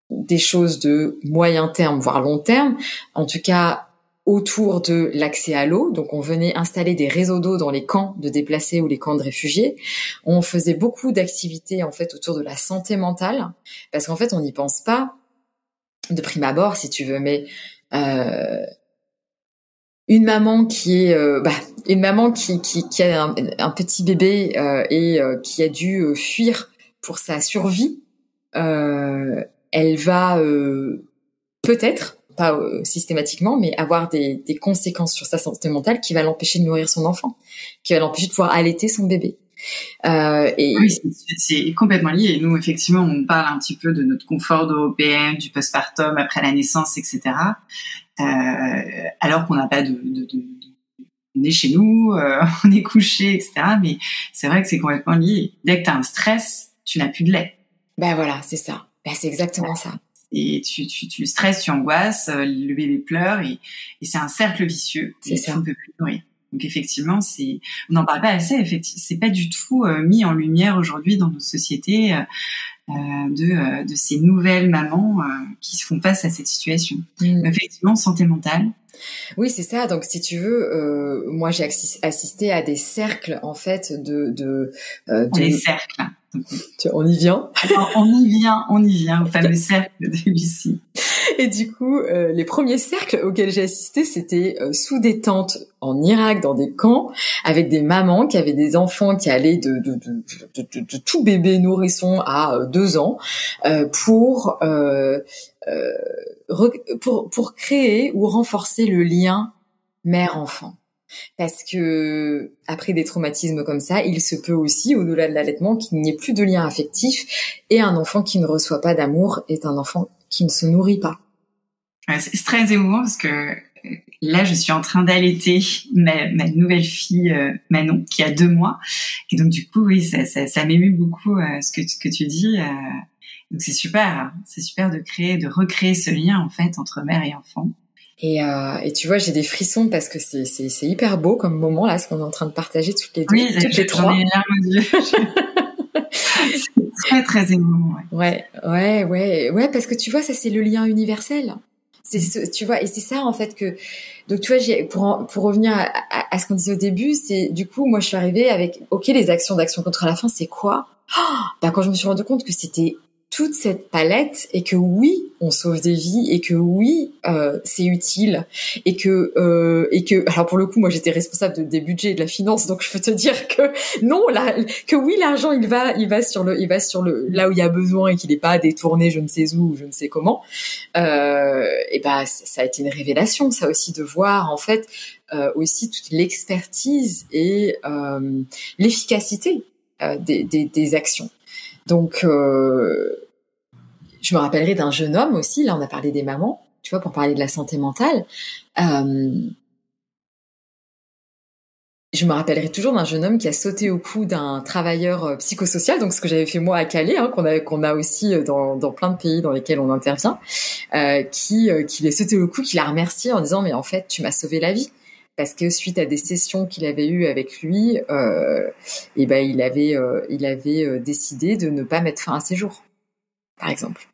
des choses de moyen terme voire long terme. En tout cas autour de l'accès à l'eau. Donc on venait installer des réseaux d'eau dans les camps de déplacés ou les camps de réfugiés. On faisait beaucoup d'activités en fait autour de la santé mentale. Parce qu'en fait on n'y pense pas de prime abord si tu veux. Mais euh, une maman qui est euh, bah, une maman qui, qui, qui a un, petit bébé euh, et euh, qui a dû fuir pour sa survie, elle va peut-être pas systématiquement, mais avoir des, des, conséquences sur sa santé mentale qui va l'empêcher de nourrir son enfant, qui va l'empêcher de pouvoir allaiter son bébé. Euh, et oui, c'est complètement lié. Nous, effectivement, on parle un petit peu de notre confort d'européenne, du postpartum après la naissance, etc. Euh, alors qu'on n'a pas de, de, de, on est chez nous, euh, on est couché, etc. Mais c'est vrai que c'est complètement lié. Dès que tu as un stress, tu n'as plus de lait. Ben voilà, c'est ça. Ben c'est exactement ça. Et tu, tu, tu stresses, tu angoisses, euh, le bébé pleure et, et c'est un cercle vicieux. C'est ça. On peut plus nourrir. Donc effectivement, c'est on n'en parle pas assez. Effectivement, c'est pas du tout euh, mis en lumière aujourd'hui dans nos sociétés euh, euh de, euh, de ces nouvelles mamans qui se font face à cette situation. Mm. Effectivement, santé mentale. Oui, c'est ça. Donc, si tu veux, moi, j'ai assisté à des cercles en fait de de, de... les cercles. On y vient. on y vient, on y vient au fameux cercle de Lucie. Et du coup, euh, les premiers cercles auxquels j'ai assisté, c'était euh, sous des tentes en Irak, dans des camps, avec des mamans qui avaient des enfants qui allaient de, tout bébé nourrisson à euh, deux ans, pour, pour, pour créer ou renforcer le lien mère-enfant. Parce que après des traumatismes comme ça, il se peut aussi, au-delà de l'allaitement, qu'il n'y ait plus de lien affectif et un enfant qui ne reçoit pas d'amour est un enfant qui ne se nourrit pas. c'est très émouvant parce que euh, là, je suis en train d'allaiter ma, nouvelle fille euh, Manon, qui a deux mois. Et donc, du coup, oui, ça, ça, ça m'émue beaucoup euh, ce que, que tu dis. Donc c'est super, c'est super de créer, de recréer ce lien en fait entre mère et enfant. Et, et tu vois, j'ai des frissons parce que c'est, hyper beau comme moment là, ce qu'on est en train de partager toutes les deux, oui, toutes les trois. c'est très très émouvant. Ouais. ouais, ouais, ouais, ouais, parce que tu vois, ça c'est le lien universel. C'est ce, tu vois, et c'est ça en fait que. Donc tu vois, j'ai, pour pour revenir à, à, ce qu'on disait au début, c'est du coup, moi je suis arrivée avec, ok, les actions d'action contre la faim, c'est quoi? Oh, ben, Quand je me suis rendu compte que c'était toute cette palette et que oui, on sauve des vies et que oui, euh, c'est utile et que euh, et que alors pour le coup, moi j'étais responsable de, des budgets et de la finance, donc je peux te dire que non, là, que oui, l'argent il va il va sur le il va sur le là où il y a besoin et qu'il n'est pas détourné, je ne sais où, je ne sais comment. Euh, et ben ça a été une révélation, ça aussi de voir en fait euh, aussi toute l'expertise et euh, l'efficacité euh, des, des, des actions. Donc, euh, je me rappellerai d'un jeune homme aussi, là on a parlé des mamans, tu vois, pour parler de la santé mentale. Euh, je me rappellerai toujours d'un jeune homme qui a sauté au cou d'un travailleur euh, psychosocial, donc ce que j'avais fait moi à Calais, hein, qu'on a a aussi euh, dans, dans plein de pays dans lesquels on intervient, euh, qui euh, qui lui a sauté au cou, qui l'a remercié en disant mais en fait tu m'as sauvé la vie parce que suite à des sessions qu'il avait eues avec lui, euh, et ben il avait euh, il avait décidé de ne pas mettre fin à ses jours, par exemple.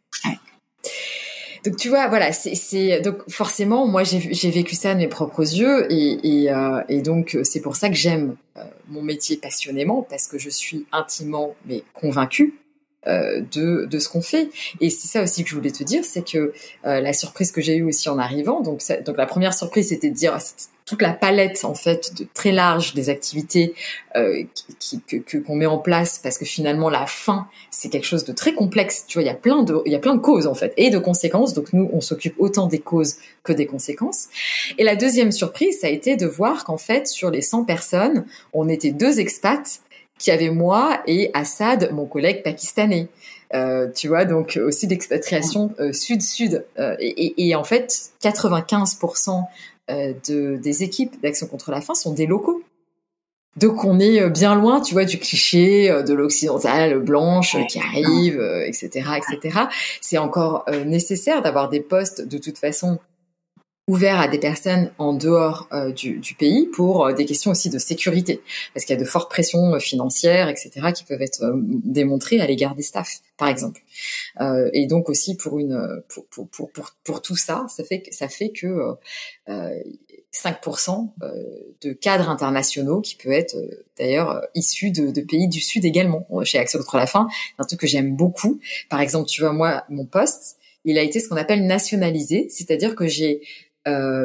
Donc tu vois, voilà, c'est donc forcément, moi j'ai vécu ça de mes propres yeux et, et, euh, et donc c'est pour ça que j'aime euh, mon métier passionnément parce que je suis intimement mais convaincue euh, de, de ce qu'on fait. Et c'est ça aussi que je voulais te dire, c'est que euh, la surprise que j'ai eue aussi en arrivant, donc, donc la première surprise c'était de dire toute la palette en fait de très large des activités euh, que qu'on met en place parce que finalement la fin c'est quelque chose de très complexe. Tu vois il y a plein de il y a plein de causes en fait et de conséquences. Donc nous on s'occupe autant des causes que des conséquences. Et la deuxième surprise ça a été de voir qu'en fait sur les 100 personnes on était deux expats qui avaient moi et Assad mon collègue pakistanais. Euh, tu vois, donc aussi d'expatriation euh, sud-sud. Et, en fait, 95% euh, de, des équipes d'action contre la faim sont des locaux. Donc on est euh, bien loin, tu vois, du cliché euh, de l'occidentale blanche qui arrive, etc., etc. C'est encore nécessaire d'avoir des postes de toute façon ouvert à des personnes en dehors euh, du, du, pays pour euh, des questions aussi de sécurité, parce qu'il y a de fortes pressions euh, financières, etc., qui peuvent être démontrées à l'égard des staffs, par exemple. et donc aussi pour une pour, pour, pour, pour, tout ça, ça fait ça fait que 5% de cadres internationaux qui peut être d'ailleurs issus de, de, pays du Sud également. Chez Action contre la c'est un truc que j'aime beaucoup. Par exemple, tu vois, moi, mon poste, il a été ce qu'on appelle nationalisé, c'est-à-dire que j'ai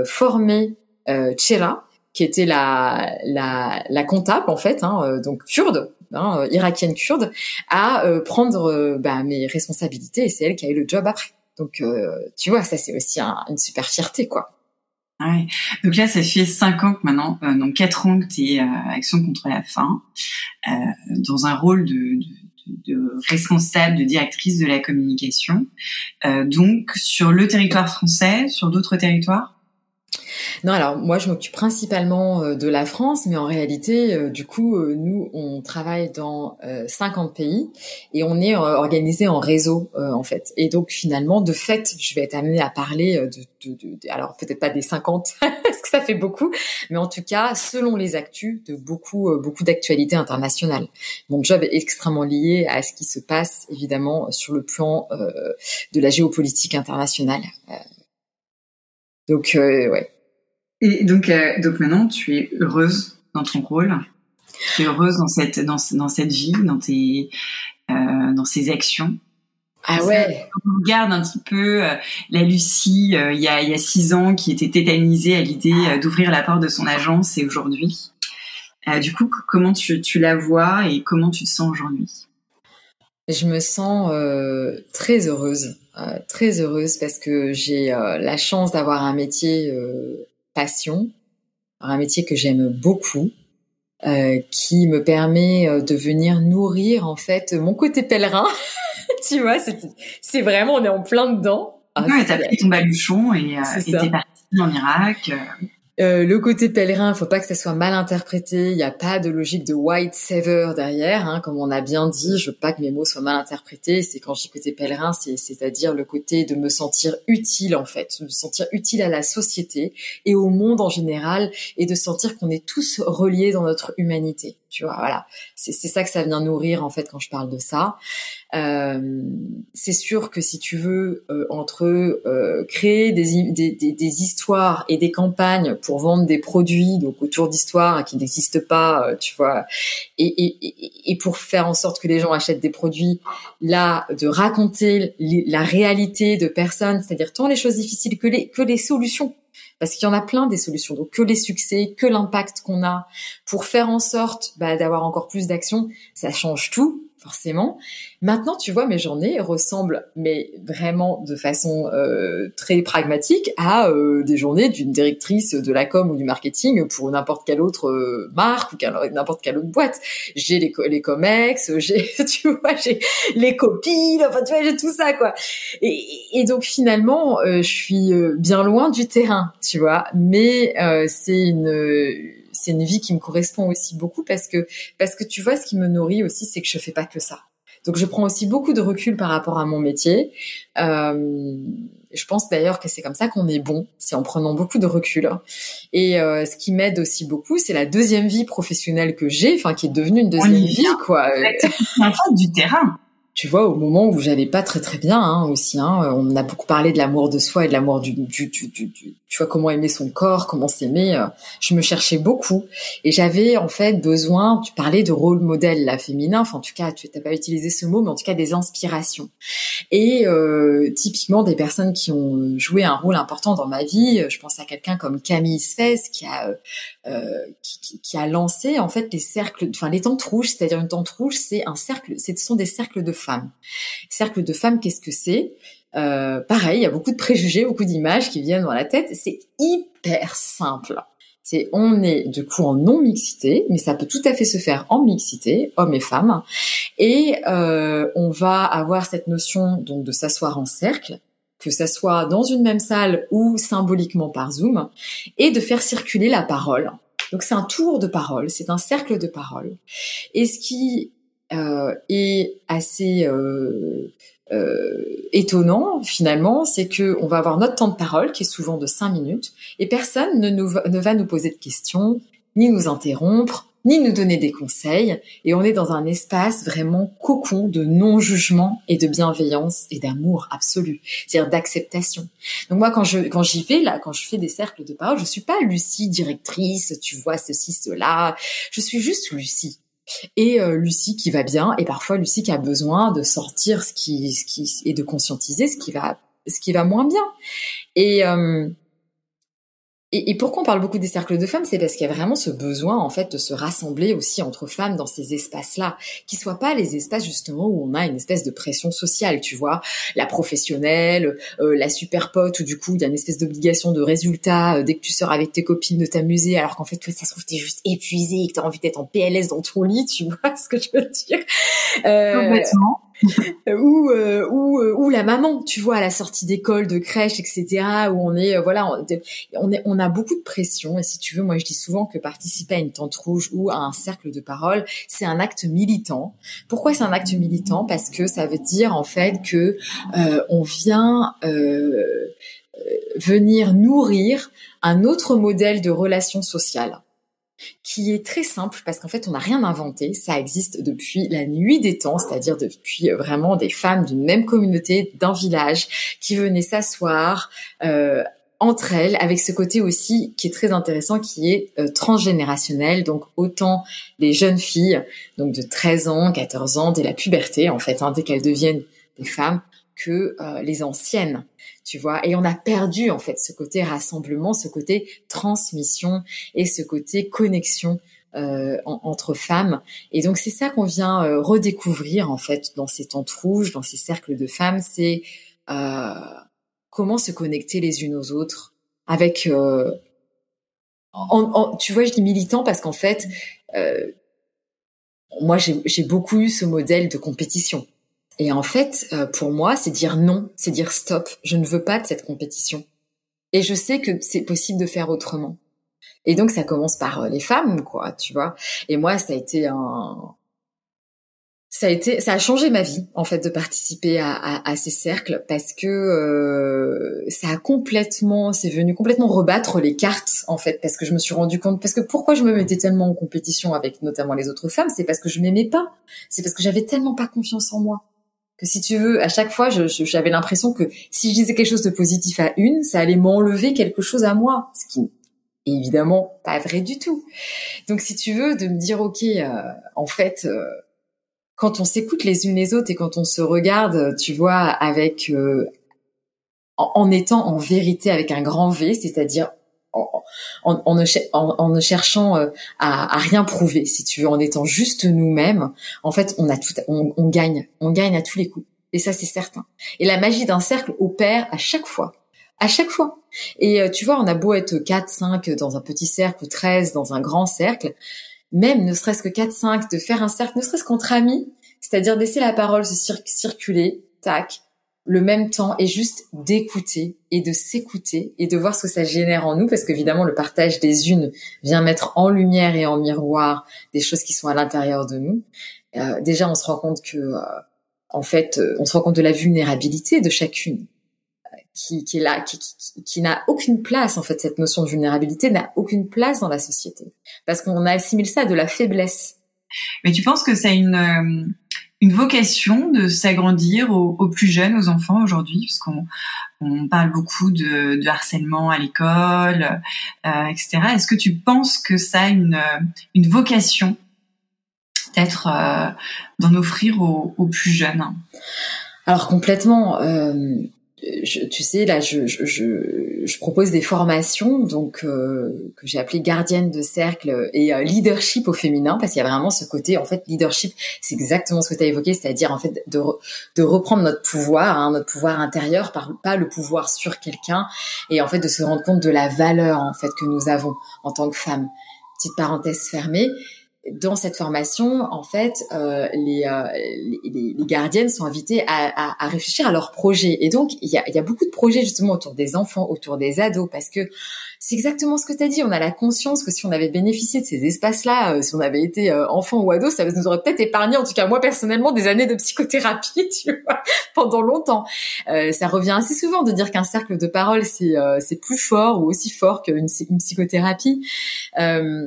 formé euh, Chera, qui était la, la, la comptable en fait, hein, euh, donc kurde, hein, irakienne kurde, à prendre bah, mes responsabilités et c'est elle qui a eu le job après. Donc tu vois, ça c'est aussi une super fierté quoi. Ouais. Donc là, ça fait cinq ans que maintenant, euh, donc quatre ans que tu es euh, Action contre la faim, euh, dans un rôle de, de, de, responsable, de directrice de la communication. donc sur le territoire français, sur d'autres territoires? Non, alors moi je m'occupe principalement euh, de la France, mais en réalité, euh, du coup, euh, nous on travaille dans 50 pays et on est organisé en réseau en fait. Et donc finalement, de fait, je vais être amenée à parler de, de, de alors peut-être pas des 50 parce que ça fait beaucoup, mais en tout cas, selon les actus, de beaucoup beaucoup d'actualités internationales. Mon job est extrêmement lié à ce qui se passe évidemment sur le plan de la géopolitique internationale. Donc ouais, et donc, euh, donc maintenant, tu es heureuse dans ton rôle. Tu es heureuse dans cette, dans, dans cette vie, dans tes, euh, dans ces actions. Ah ouais. on regarde un petit peu euh, la Lucie euh, il y a il y a six ans qui était tétanisée à l'idée d'ouvrir la porte de son agence et aujourd'hui. du coup, comment tu, tu la vois et comment tu te sens aujourd'hui? Je me sens très heureuse, très heureuse parce que j'ai la chance d'avoir un métier passion, un métier que j'aime beaucoup, euh, qui me permet euh, de venir nourrir en fait mon côté pèlerin. tu vois, c'est vraiment, on est en plein dedans. Ah, ouais, t'as pris ton baluchon et euh, t'es parti en Irak. Euh. Le côté pèlerin, faut pas que ça soit mal interprété. Il n'y a pas de logique de white saver derrière, hein, comme on a bien dit. Je veux pas que mes mots soient mal interprétés. C'est quand je dis côté pèlerin, c'est c'est-à-dire le côté de me sentir utile en fait, de me sentir utile à la société et au monde en général, et de sentir qu'on est tous reliés dans notre humanité. Tu vois, voilà. C'est ça que ça vient nourrir en fait quand je parle de ça. Euh, c'est sûr que si tu veux euh, entre euh, créer des, des, des, histoires et des campagnes pour vendre des produits donc autour d'histoires qui n'existent pas, tu vois, et, et, et, pour faire en sorte que les gens achètent des produits, là, de raconter la réalité de personnes, c'est-à-dire tant les choses difficiles que les que les solutions parce qu'il y en a plein des solutions. Donc que les succès, que l'impact qu'on a pour faire en sorte bah, d'avoir encore plus d'action, ça change tout forcément. Maintenant, tu vois, mes journées ressemblent, mais vraiment de façon euh, très pragmatique, à euh, des journées d'une directrice de la com ou du marketing pour n'importe quelle autre euh, marque ou n'importe quelle autre boîte. J'ai les, les comex, j'ai, tu vois, j'ai les copines, enfin, tu vois, j'ai tout ça, quoi. Et, et donc, finalement, je suis bien loin du terrain, tu vois, mais c'est une c'est une vie qui me correspond aussi beaucoup parce que parce que tu vois ce qui me nourrit aussi c'est que je fais pas que ça. Donc je prends aussi beaucoup de recul par rapport à mon métier. Euh, je pense d'ailleurs que c'est comme ça qu'on est bon, c'est en prenant beaucoup de recul. Et euh, ce qui m'aide aussi beaucoup, c'est la deuxième vie professionnelle que j'ai, enfin qui est devenue une deuxième vie, quoi. En du terrain tu vois, au moment où j'allais pas très très bien hein, aussi, hein, on a beaucoup parlé de l'amour de soi et de l'amour du, du, du, du, tu vois, comment aimer son corps, comment s'aimer. Euh, je me cherchais beaucoup et j'avais en fait besoin. Tu parlais de rôle modèle, la féminin. Enfin, en tout cas, tu n'as pas utilisé ce mot, mais en tout cas des inspirations. Et euh, typiquement des personnes qui ont joué un rôle important dans ma vie. Je pense à quelqu'un comme Camille Sfez qui a euh, qui, qui, qui, a lancé en fait les cercles, enfin les tentes rouges. C'est-à-dire une tente rouge, c'est un cercle. Ce sont des cercles de femmes. Cercle de femmes, qu'est-ce que c'est? Euh, pareil, il y a beaucoup de préjugés, beaucoup d'images qui viennent dans la tête. C'est hyper simple. C'est on est du coup en non mixité, mais ça peut tout à fait se faire en mixité, hommes et femmes. Et euh, on va avoir cette notion donc de s'asseoir en cercle, que ça soit dans une même salle ou symboliquement par Zoom, et de faire circuler la parole. Donc c'est un tour de parole, c'est un cercle de parole. Et ce qui euh, est assez euh, euh, étonnant finalement, c'est que on va avoir notre temps de parole qui est souvent de cinq minutes et personne ne va nous poser de questions, ni nous interrompre, ni nous donner des conseils. Et on est dans un espace vraiment cocon de non-jugement et de bienveillance et d'amour absolu, c'est-à-dire d'acceptation. Donc moi, quand je quand j'y vais là, quand je fais des cercles de parole, je suis pas Lucie directrice, tu vois ceci cela. Je suis juste Lucie et euh, Lucie qui va bien. Et parfois Lucie qui a besoin de sortir ce qui ce qui et de conscientiser ce qui va ce qui va moins bien. Et euh, et, pourquoi on parle beaucoup des cercles de femmes, c'est parce qu'il y a vraiment ce besoin en fait de se rassembler aussi entre femmes dans ces espaces-là, qui soient pas les espaces justement où on a une espèce de pression sociale, tu vois, la professionnelle, euh, la super pote, où du coup il y a une espèce d'obligation de résultat euh, dès que tu sors avec tes copines de t'amuser, alors qu'en fait toi ça se trouve t'es juste épuisé et que t'as envie d'être en PLS dans ton lit, tu vois ce que je veux dire? Euh, Complètement. Ou euh, ou euh, ou la maman, tu vois, à la sortie d'école, de crèche, etc. Où on est, euh, voilà, on, est, on a beaucoup de pression. Et si tu veux, moi, je dis souvent que participer à une tente rouge ou à un cercle de parole, c'est un acte militant. Pourquoi c'est un acte militant? Parce que ça veut dire en fait que on vient venir nourrir un autre modèle de relation sociale qui est très simple parce qu'en fait on n'a rien inventé, ça existe depuis la nuit des temps, c'est-à-dire depuis euh, vraiment des femmes d'une même communauté, d'un village, qui venaient s'asseoir euh, entre elles, avec ce côté aussi qui est très intéressant, qui est euh, transgénérationnel, donc autant les jeunes filles, donc de 13 ans, 14 ans, dès la puberté en fait, hein, dès qu'elles deviennent des femmes, que les anciennes tu vois. Et on a perdu en fait ce côté rassemblement, ce côté transmission et ce côté connexion euh, entre femmes. Et donc c'est ça qu'on vient euh, redécouvrir en fait dans ces tentes rouges, dans ces cercles de femmes, c'est euh, comment se connecter les unes aux autres avec. En, tu vois, je dis militant parce qu'en fait, moi j'ai beaucoup eu ce modèle de compétition. Et en fait, euh, pour moi, c'est dire non, c'est dire stop. Je ne veux pas de cette compétition. Et je sais que c'est possible de faire autrement. Et donc ça commence par les femmes, quoi, tu vois. Et moi, ça a été un, ça a été, ça a changé ma vie en fait de participer à, à, à ces cercles parce que euh, ça a complètement, c'est venu complètement rebattre les cartes en fait parce que je me suis rendu compte parce que pourquoi je me mettais tellement en compétition avec notamment les autres femmes, c'est parce que je m'aimais pas, c'est parce que j'avais tellement pas confiance en moi si tu veux, à chaque fois, j'avais l'impression que si je disais quelque chose de positif à une, ça allait m'enlever quelque chose à moi, ce qui est évidemment pas vrai du tout. Donc si tu veux, de me dire ok, euh, en fait. Euh, quand on s'écoute les unes les autres et quand on se regarde, tu vois, avec euh, en, étant en vérité avec un grand V, c'est-à-dire en, en, ne, cherchant euh, à, à, rien prouver, si tu veux, en étant juste nous-mêmes, en fait, on a tout, on, on gagne, on gagne à tous les coups. Et ça, c'est certain. Et la magie d'un cercle opère à chaque fois. À chaque fois. Et euh, tu vois, on a beau être 4, 5 dans un petit cercle ou 13 dans un grand cercle même ne serait-ce que 4-5, de faire un cercle, ne serait-ce qu'entre amis, c'est-à-dire laisser la parole se circuler, tac, le même temps et juste d'écouter et de s'écouter et de voir ce que ça génère en nous parce qu'évidemment le partage des unes vient mettre en lumière et en miroir des choses qui sont à l'intérieur de nous. Euh, déjà on se rend compte que euh, en fait euh, on se rend compte de la vulnérabilité de chacune qui, qui est là, qui, qui, qui n'a aucune place en fait. Cette notion de vulnérabilité n'a aucune place dans la société parce qu'on assimile ça à de la faiblesse. Mais tu penses que c'est une euh, une vocation de s'agrandir aux, plus jeunes, aux enfants aujourd'hui, parce qu'on on parle beaucoup de, harcèlement à l'école, euh, etc. Est-ce que tu penses que ça a une une vocation d'être euh, d'en offrir aux, aux, plus jeunes? Alors complètement. Euh, tu sais, là, je, je, je, propose des formations donc euh, que j'ai appelé gardienne de cercle et euh, leadership au féminin parce qu'il y a vraiment ce côté en fait leadership, c'est exactement ce que tu as évoqué, c'est-à-dire en fait de, de reprendre notre pouvoir, hein, notre pouvoir intérieur, pas le pouvoir sur quelqu'un et en fait de se rendre compte de la valeur en fait que nous avons en tant que femme. Petite parenthèse fermée dans cette formation, en fait, euh, les, euh, les, gardiennes sont invitées à, à, à, réfléchir à leurs projets. Et donc, il y a, y a, beaucoup de projets justement autour des enfants, autour des ados, parce que c'est exactement ce que tu as dit. On a la conscience que si on avait bénéficié de ces espaces-là, euh, si on avait été euh, enfant ou ado, ça nous aurait peut-être épargné, en tout cas moi personnellement, des années de psychothérapie, tu vois, pendant longtemps. Euh, ça revient assez souvent de dire qu'un cercle de parole, c'est c'est plus fort ou aussi fort qu'une une psychothérapie. Euh,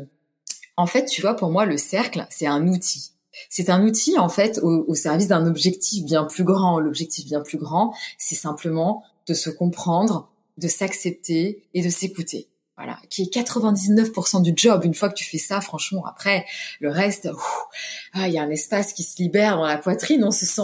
en fait, tu vois, pour moi, le cercle, c'est un outil. C'est un outil, en fait, au, service d'un objectif bien plus grand. L'objectif bien plus grand, c'est simplement de se comprendre, de s'accepter et de s'écouter. Voilà, qui est 99% du job. Une fois que tu fais ça, franchement, après, le reste, ah, il y a un espace qui se libère dans la poitrine. On se sent,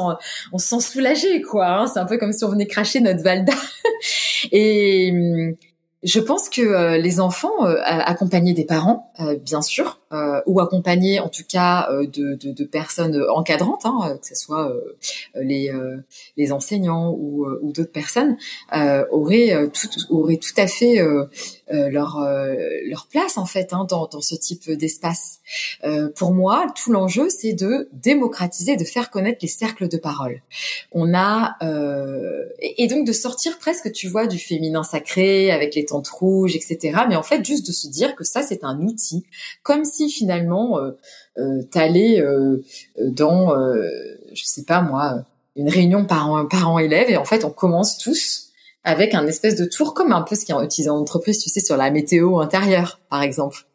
on se sent soulagé, quoi. Hein. c'est un peu comme si on venait cracher notre Valda. et hum, je pense que euh, les enfants, euh, accompagnés des parents, euh, bien sûr, ou accompagnés en tout cas de, personnes encadrantes, hein, que ce soit les, enseignants ou, ou d'autres personnes, auraient tout, auraient tout à fait leur leur place en fait hein, dans, dans ce type d'espace. pour moi, tout l'enjeu, c'est de démocratiser, de faire connaître les cercles de parole. On a et, et donc de sortir presque, tu vois, du féminin sacré avec les rouge, etc. Mais en fait, juste de se dire que ça, c'est un outil, comme si finalement euh, euh, t'allais euh, dans, euh, je sais pas moi, une réunion parents parents élèves et en fait, on commence tous avec un espèce de tour comme un peu ce qui est utilisé en entreprise, tu sais, sur la météo intérieure, par exemple.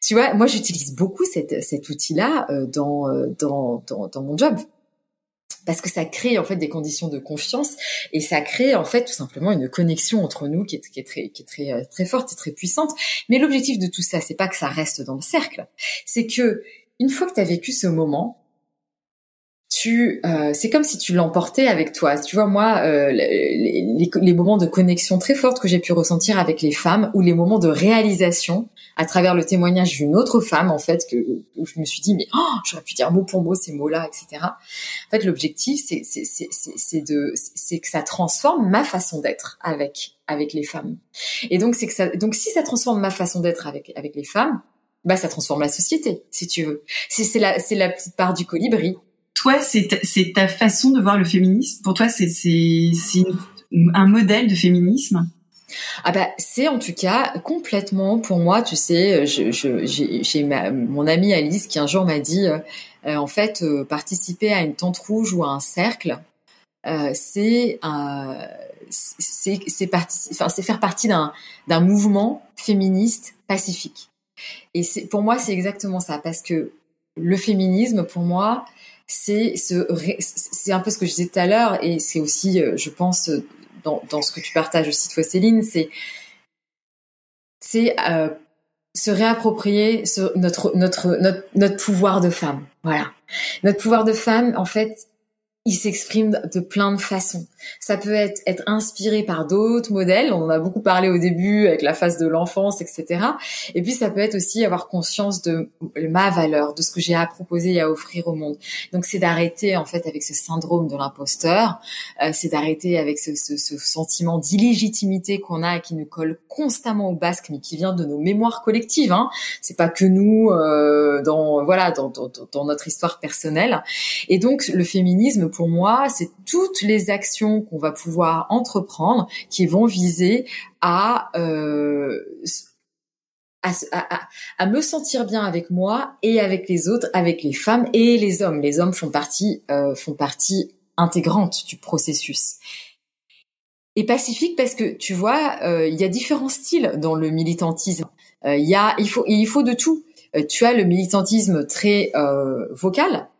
Tu vois, moi j'utilise beaucoup cet outil-là dans, dans, dans, dans mon job parce que ça crée en fait des conditions de confiance et ça crée en fait tout simplement une connexion entre nous qui est, qui est très qui est très euh, très forte et très puissante. Mais l'objectif de tout ça, c'est pas que ça reste dans le cercle, c'est que une fois que tu as vécu ce moment, tu, euh, c'est comme si tu l'emportais avec toi. Tu vois, moi, euh, les, les, moments de connexion très fortes que j'ai pu ressentir avec les femmes, ou les moments de réalisation à travers le témoignage d'une autre femme, en fait, que où je me suis dit, mais oh, j'aurais pu dire mot pour mot ces mots-là, etc. En fait, l'objectif, c'est c'est de, c'est que ça transforme ma façon d'être avec avec les femmes. Et donc, c'est que ça, donc si ça transforme ma façon d'être avec avec les femmes, bah ça transforme la société, si tu veux. C'est la c'est la petite part du colibri toi, c'est ta, façon de voir le féminisme. Pour toi, c'est un modèle de féminisme. ah bah c'est en tout cas complètement pour moi, tu sais, j'ai mon amie Alice qui un jour m'a dit, euh, en fait, euh, participer à une tente rouge ou à un cercle, euh, c'est faire partie d'un mouvement féministe pacifique. Et pour moi c'est exactement ça parce que le féminisme pour moi c'est ce c'est un peu ce que je disais tout à l'heure et c'est aussi je pense dans, dans ce que tu partages aussi toi Céline c'est c'est euh, se réapproprier notre, notre, notre, notre pouvoir de femme. Voilà. Notre pouvoir de femme, en fait, il s'exprime de plein de façons. Ça peut être être inspiré par d'autres modèles. On en a beaucoup parlé au début avec la phase de l'enfance, etc. Et puis ça peut être aussi avoir conscience de ma valeur, de ce que j'ai à proposer et à offrir au monde. Donc c'est d'arrêter en fait avec ce syndrome de l'imposteur. Euh, c'est d'arrêter avec ce, ce, ce sentiment d'illégitimité qu'on a et qui nous colle constamment au basque, mais qui vient de nos mémoires collectives. Hein. C'est pas que nous euh, dans voilà dans, dans, dans notre histoire personnelle. Et donc le féminisme pour moi, c'est toutes les actions qu'on va pouvoir entreprendre qui vont viser à, euh, à, me sentir bien avec moi et avec les autres, avec les femmes et les hommes. Les hommes font partie, euh, font partie intégrante du processus. Et pacifique parce que tu vois, euh, il y a différents styles dans le militantisme. Il y a, il faut, il faut de tout. tu as le militantisme très vocal,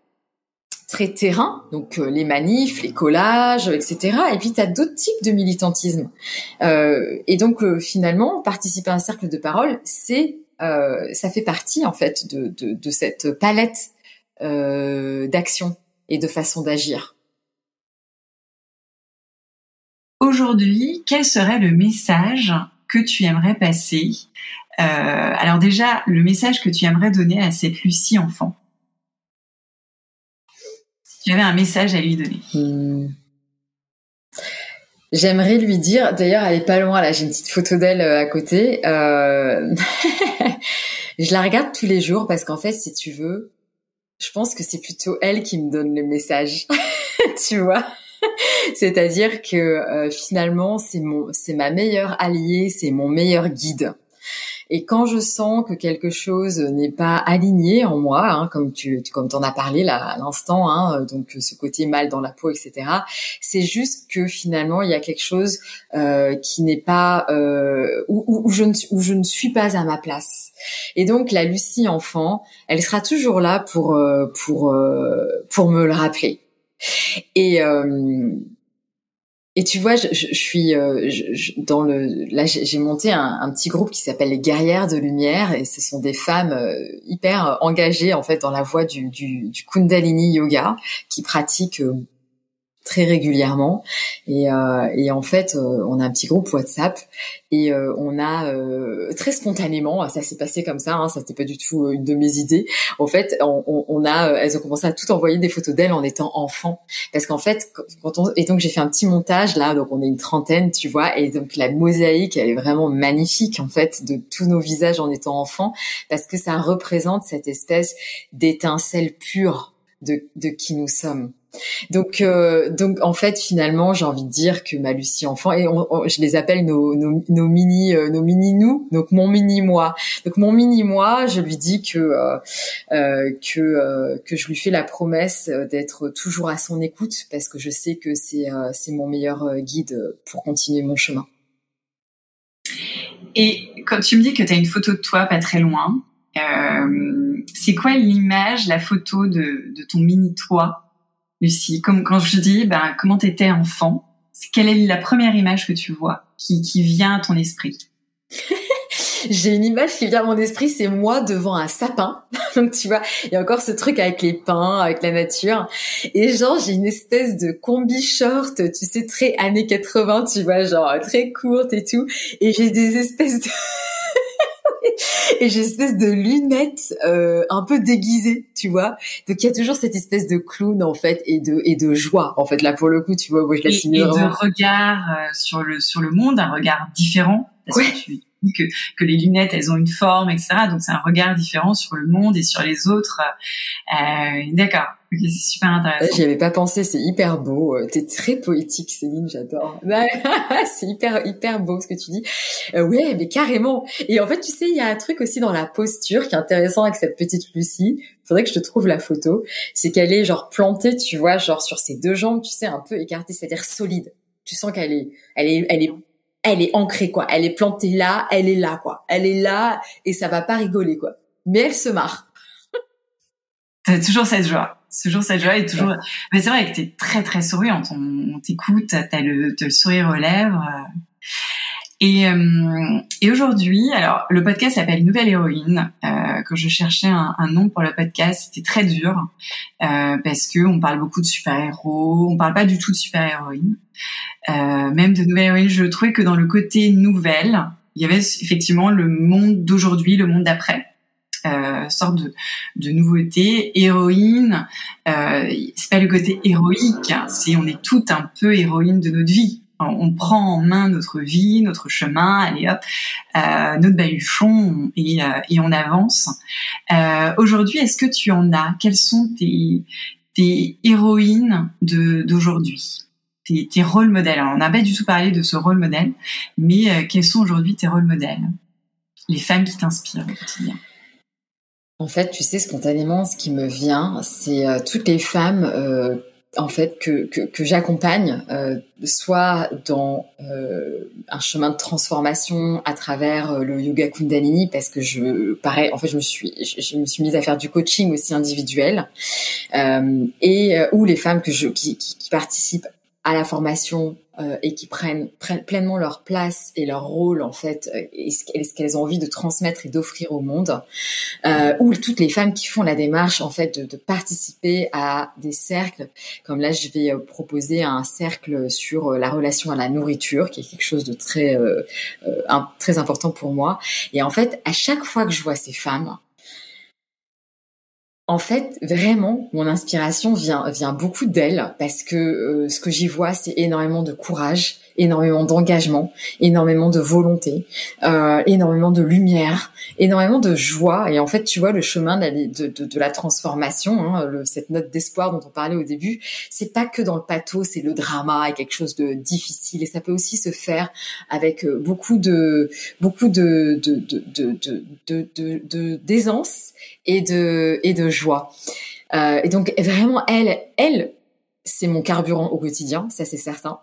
terrain, donc euh, les manifs, les collages, etc. Et puis tu d'autres types de militantisme. Euh, et donc euh, finalement, participer à un cercle de parole, ça fait partie en fait de, cette palette d'action et de façon d'agir. Aujourd'hui, quel serait le message que tu aimerais passer? Alors déjà, le message que tu aimerais donner à cette Lucie enfant? Tu avais un message à lui donner hmm. J'aimerais lui dire, d'ailleurs elle est pas loin là, j'ai une petite photo d'elle euh, à côté. Euh... je la regarde tous les jours parce qu'en fait, si tu veux, je pense que c'est plutôt elle qui me donne le message, tu vois. C'est-à-dire que euh, finalement, c'est mon, c'est ma meilleure alliée, c'est mon meilleur guide. Et quand je sens que quelque chose n'est pas aligné en moi, hein, comme tu comme t'en as parlé là à l'instant, hein, donc ce côté mal dans la peau, etc. C'est juste que finalement il y a quelque chose euh, qui n'est pas euh, où, où, je ne où je ne suis pas à ma place. Et donc la Lucie enfant, elle sera toujours là pour euh, pour euh, pour me le rappeler. Et euh, et tu vois, je, suis euh, dans le là j'ai monté un, petit groupe qui s'appelle les guerrières de lumière et ce sont des femmes euh, hyper engagées en fait dans la voie du, du, du Kundalini yoga qui pratiquent euh, très régulièrement. Et, euh, et en fait euh, on a un petit groupe WhatsApp et euh, on a euh, très spontanément ça s'est passé comme ça hein, ça n'était pas du tout une de mes idées. En fait on, on, a elles ont commencé à tout envoyer des photos d'elles en étant enfant parce qu'en fait quand on et donc j'ai fait un petit montage là donc on est une trentaine tu vois et donc la mosaïque elle est vraiment magnifique en fait de tous nos visages en étant enfant parce que ça représente cette espèce d'étincelle pure de, de qui nous sommes donc, euh, donc en fait, finalement, j'ai envie de dire que ma Lucie enfant et je les appelle nos, nos, nos mini, euh, nos mini nous, donc mon mini moi. Donc mon mini moi, je lui dis que euh, euh que euh, que je lui fais la promesse d'être toujours à son écoute parce que je sais que c'est c'est mon meilleur guide pour continuer mon chemin. Et quand tu me dis que tu as une photo de toi pas très loin, c'est quoi l'image, la photo de, de ton mini toi? Lucie Comme quand je dis, ben, comment t'étais enfant Quelle est la première image que tu vois qui, qui vient à ton esprit? J'ai une image qui vient à mon esprit, c'est moi devant un sapin. Donc tu vois, il y a encore ce truc avec les pins, avec la nature. Et genre, j'ai une espèce de combi short, tu sais, très années 80, tu vois, genre très courte et tout. Et j'ai des espèces de... et j'ai une espèce de lunettes euh, un peu déguisées, tu vois. Donc il y a toujours cette espèce de clown en fait et de et de joie en fait là pour le coup, tu vois. Moi, je la et, et de regard euh, sur le sur le monde, un regard différent parce que tu dit que, que les lunettes, elles ont une forme, etc. Donc c'est un regard différent sur le monde et sur les autres. Euh, D'accord. c'est super intéressant. J'y avais pas pensé, c'est hyper beau. Euh, t'es très poétique, Céline, j'adore. c'est hyper, hyper beau ce que tu dis. Euh, ouais, mais carrément. Et en fait, tu sais, il y a un truc aussi dans la posture qui est intéressant avec cette petite Lucie. Faudrait que je te trouve la photo. C'est qu'elle est genre plantée, tu vois, genre sur ses deux jambes, tu sais, un peu écartée, c'est-à-dire solide. Tu sens qu'elle est, elle est, elle est elle est ancrée quoi. Elle est plantée là, elle est là quoi. Elle est là et ça va pas rigoler quoi. Mais elle se marre. T'as toujours cette joie, toujours cette joie et toujours. Mais c'est vrai que t'es très très souriante. On, t'écoute, t'as le, le sourire aux lèvres. Et, euh, et aujourd'hui, alors le podcast s'appelle Nouvelle héroïne. Euh, quand je cherchais un, un, nom pour le podcast, c'était très dur euh, parce que on parle beaucoup de super héros, on parle pas du tout de super héroïne, euh, même de nouvelle héroïne. Je trouvais que dans le côté nouvelle, il y avait effectivement le monde d'aujourd'hui, le monde d'après. Euh, sorte de, de nouveauté. Héroïne, euh, c'est pas le côté héroïque, hein, c'est on est toutes un peu héroïne de notre vie on prend en main notre vie, notre chemin, allez hop, euh, notre baluchon et, euh, et on avance. Euh, Aujourd'hui, est-ce que tu en as? Quelles sont tes, tes héroïnes d'aujourd'hui? Tes, tes rôles modèles. On n'a pas du tout parlé de ce rôle modèle, mais euh, quels sont aujourd'hui tes rôles modèles? Les femmes qui t'inspirent au quotidien. En fait, tu sais, spontanément, ce qui me vient, c'est euh, toutes les femmes euh, en fait que, que, que j'accompagne euh, soit dans euh, un chemin de transformation à travers euh, le yoga kundalini parce que je pareil en fait je me suis je, me suis mise à faire du coaching aussi individuel euh, et ou les femmes que je qui, qui, qui participent à la formation euh, et qui prennent, pleinement leur place et leur rôle en fait euh, et ce qu'elles ont envie de transmettre et d'offrir au monde euh, ou toutes les femmes qui font la démarche en fait de, de, participer à des cercles. Comme là je vais euh, proposer un cercle sur la relation à la nourriture qui est quelque chose de très un, très important pour moi. Et en fait à chaque fois que je vois ces femmes en fait, vraiment, mon inspiration vient vient beaucoup d'elle parce que euh, ce que j'y vois, c'est énormément de courage, énormément d'engagement, énormément de volonté, euh, énormément de lumière, énormément de joie. Et en fait, tu vois, le chemin de, de, de la transformation, hein, le, cette note d'espoir dont on parlait au début, c'est pas que dans le pathos, c'est le drama et quelque chose de difficile. Et ça peut aussi se faire avec euh, beaucoup de beaucoup de de de de, de, d'aisance et de et de joie. Euh, et donc vraiment, elle, elle, c'est mon carburant au quotidien, ça c'est certain.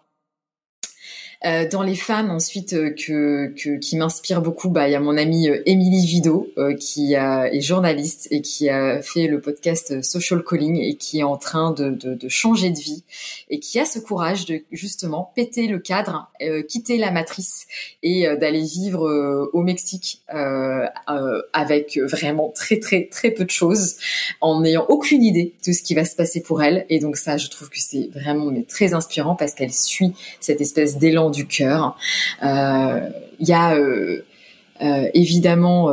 Euh, dans les femmes ensuite euh, que, que, qui m'inspirent beaucoup, bah il y a mon amie euh, Émilie Vido qui est journaliste et qui a fait le podcast Social Calling et qui est en train de, de, de changer de vie et qui a ce courage de justement péter le cadre, quitter la matrice et d'aller vivre au Mexique avec vraiment très très très peu de choses en n'ayant aucune idée de ce qui va se passer pour elle. Et donc ça je trouve que c'est vraiment mais très inspirant parce qu'elle suit cette espèce d'élan du cœur. Euh, il y a euh, euh, évidemment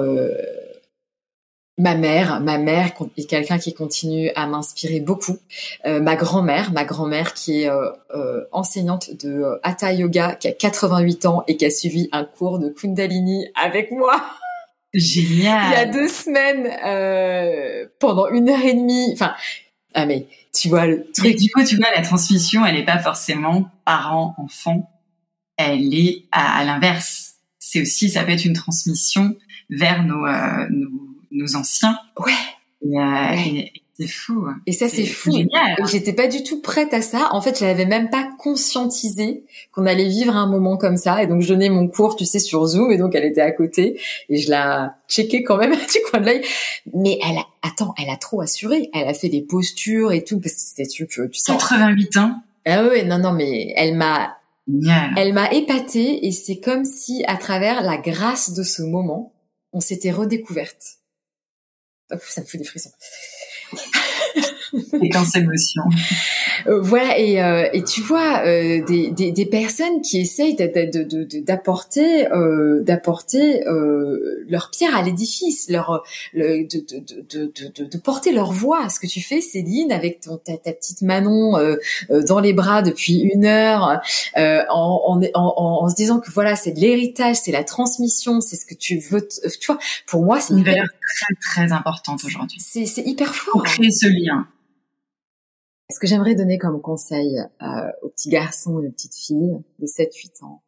ma mère, ma mère est quelqu'un qui continue à m'inspirer beaucoup. ma grand-mère, ma grand-mère qui est enseignante de Hatha Yoga, qui a 88 ans et qui a suivi un cours de Kundalini avec moi. Génial. Il y a deux semaines, pendant une heure et demie. Enfin, ah mais tu vois le truc. du coup, tu vois, la transmission, elle n'est pas forcément parent-enfant elle est à, l'inverse. C'est aussi, ça peut être une transmission vers nos, euh, nos, nos, anciens. Ouais. Euh, c'est fou. Et ça, c'est fou. J'étais pas du tout prête à ça. En fait, je n'avais même pas conscientisé qu'on allait vivre un moment comme ça. Et donc, je donnais mon cours, tu sais, sur Zoom. Et donc, elle était à côté. Et je la checkais quand même du coin de l'œil. Mais elle a, attends, elle a trop assuré. Elle a fait des postures et tout. Parce que c'était, tu, tu, sais. 88 ans. Ah ouais, non, non, mais elle m'a, elle m'a épatée et c'est comme si, à travers la grâce de ce moment, on s'était redécouverte. ça me fait des frissons. Séquence émotion. Euh, voilà, et, euh, et tu vois, euh, des, des, des, personnes qui essayent d'apporter d'apporter leur pierre à l'édifice, leur le, de, de, porter leur voix. Ce que tu fais, Céline, avec ton, ta, ta petite Manon dans les bras depuis une heure, en, en, en, en, se disant que voilà, c'est de l'héritage, c'est la transmission, c'est ce que tu veux. Tu vois, pour moi, c'est une valeur très très importante aujourd'hui. C'est hyper fort. Pour créer ce lien. Ce que j'aimerais donner comme conseil euh, aux petits garçons et aux petites filles de 7-8 ans,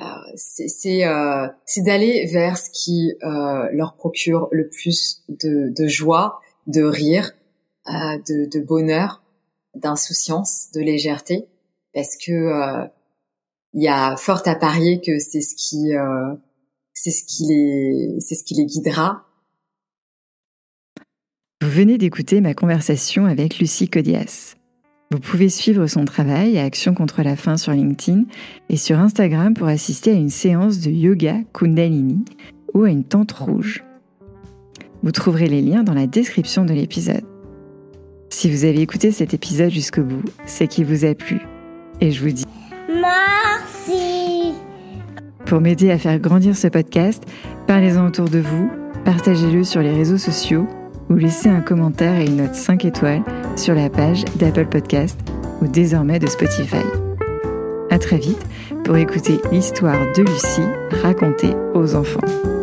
euh, c'est euh, d'aller vers ce qui euh, leur procure le plus de, de joie, de rire, euh, de, de, bonheur, d'insouciance, de légèreté, parce que euh, il y a fort à parier que c'est ce qui c'est ce qui les c'est ce qui les guidera venez d'écouter ma conversation avec Lucie Codias. Vous pouvez suivre son travail à Action contre la faim sur LinkedIn et sur Instagram pour assister à une séance de yoga Kundalini ou à une tente rouge. Vous trouverez les liens dans la description de l'épisode. Si vous avez écouté cet épisode jusqu'au bout, c'est qu'il vous a plu. Et je vous dis merci. Pour m'aider à faire grandir ce podcast, parlez-en autour de vous, partagez-le sur les réseaux sociaux ou laisser un commentaire et une note 5 étoiles sur la page d'Apple Podcast ou désormais de Spotify. À très vite pour écouter l'histoire de Lucie racontée aux enfants.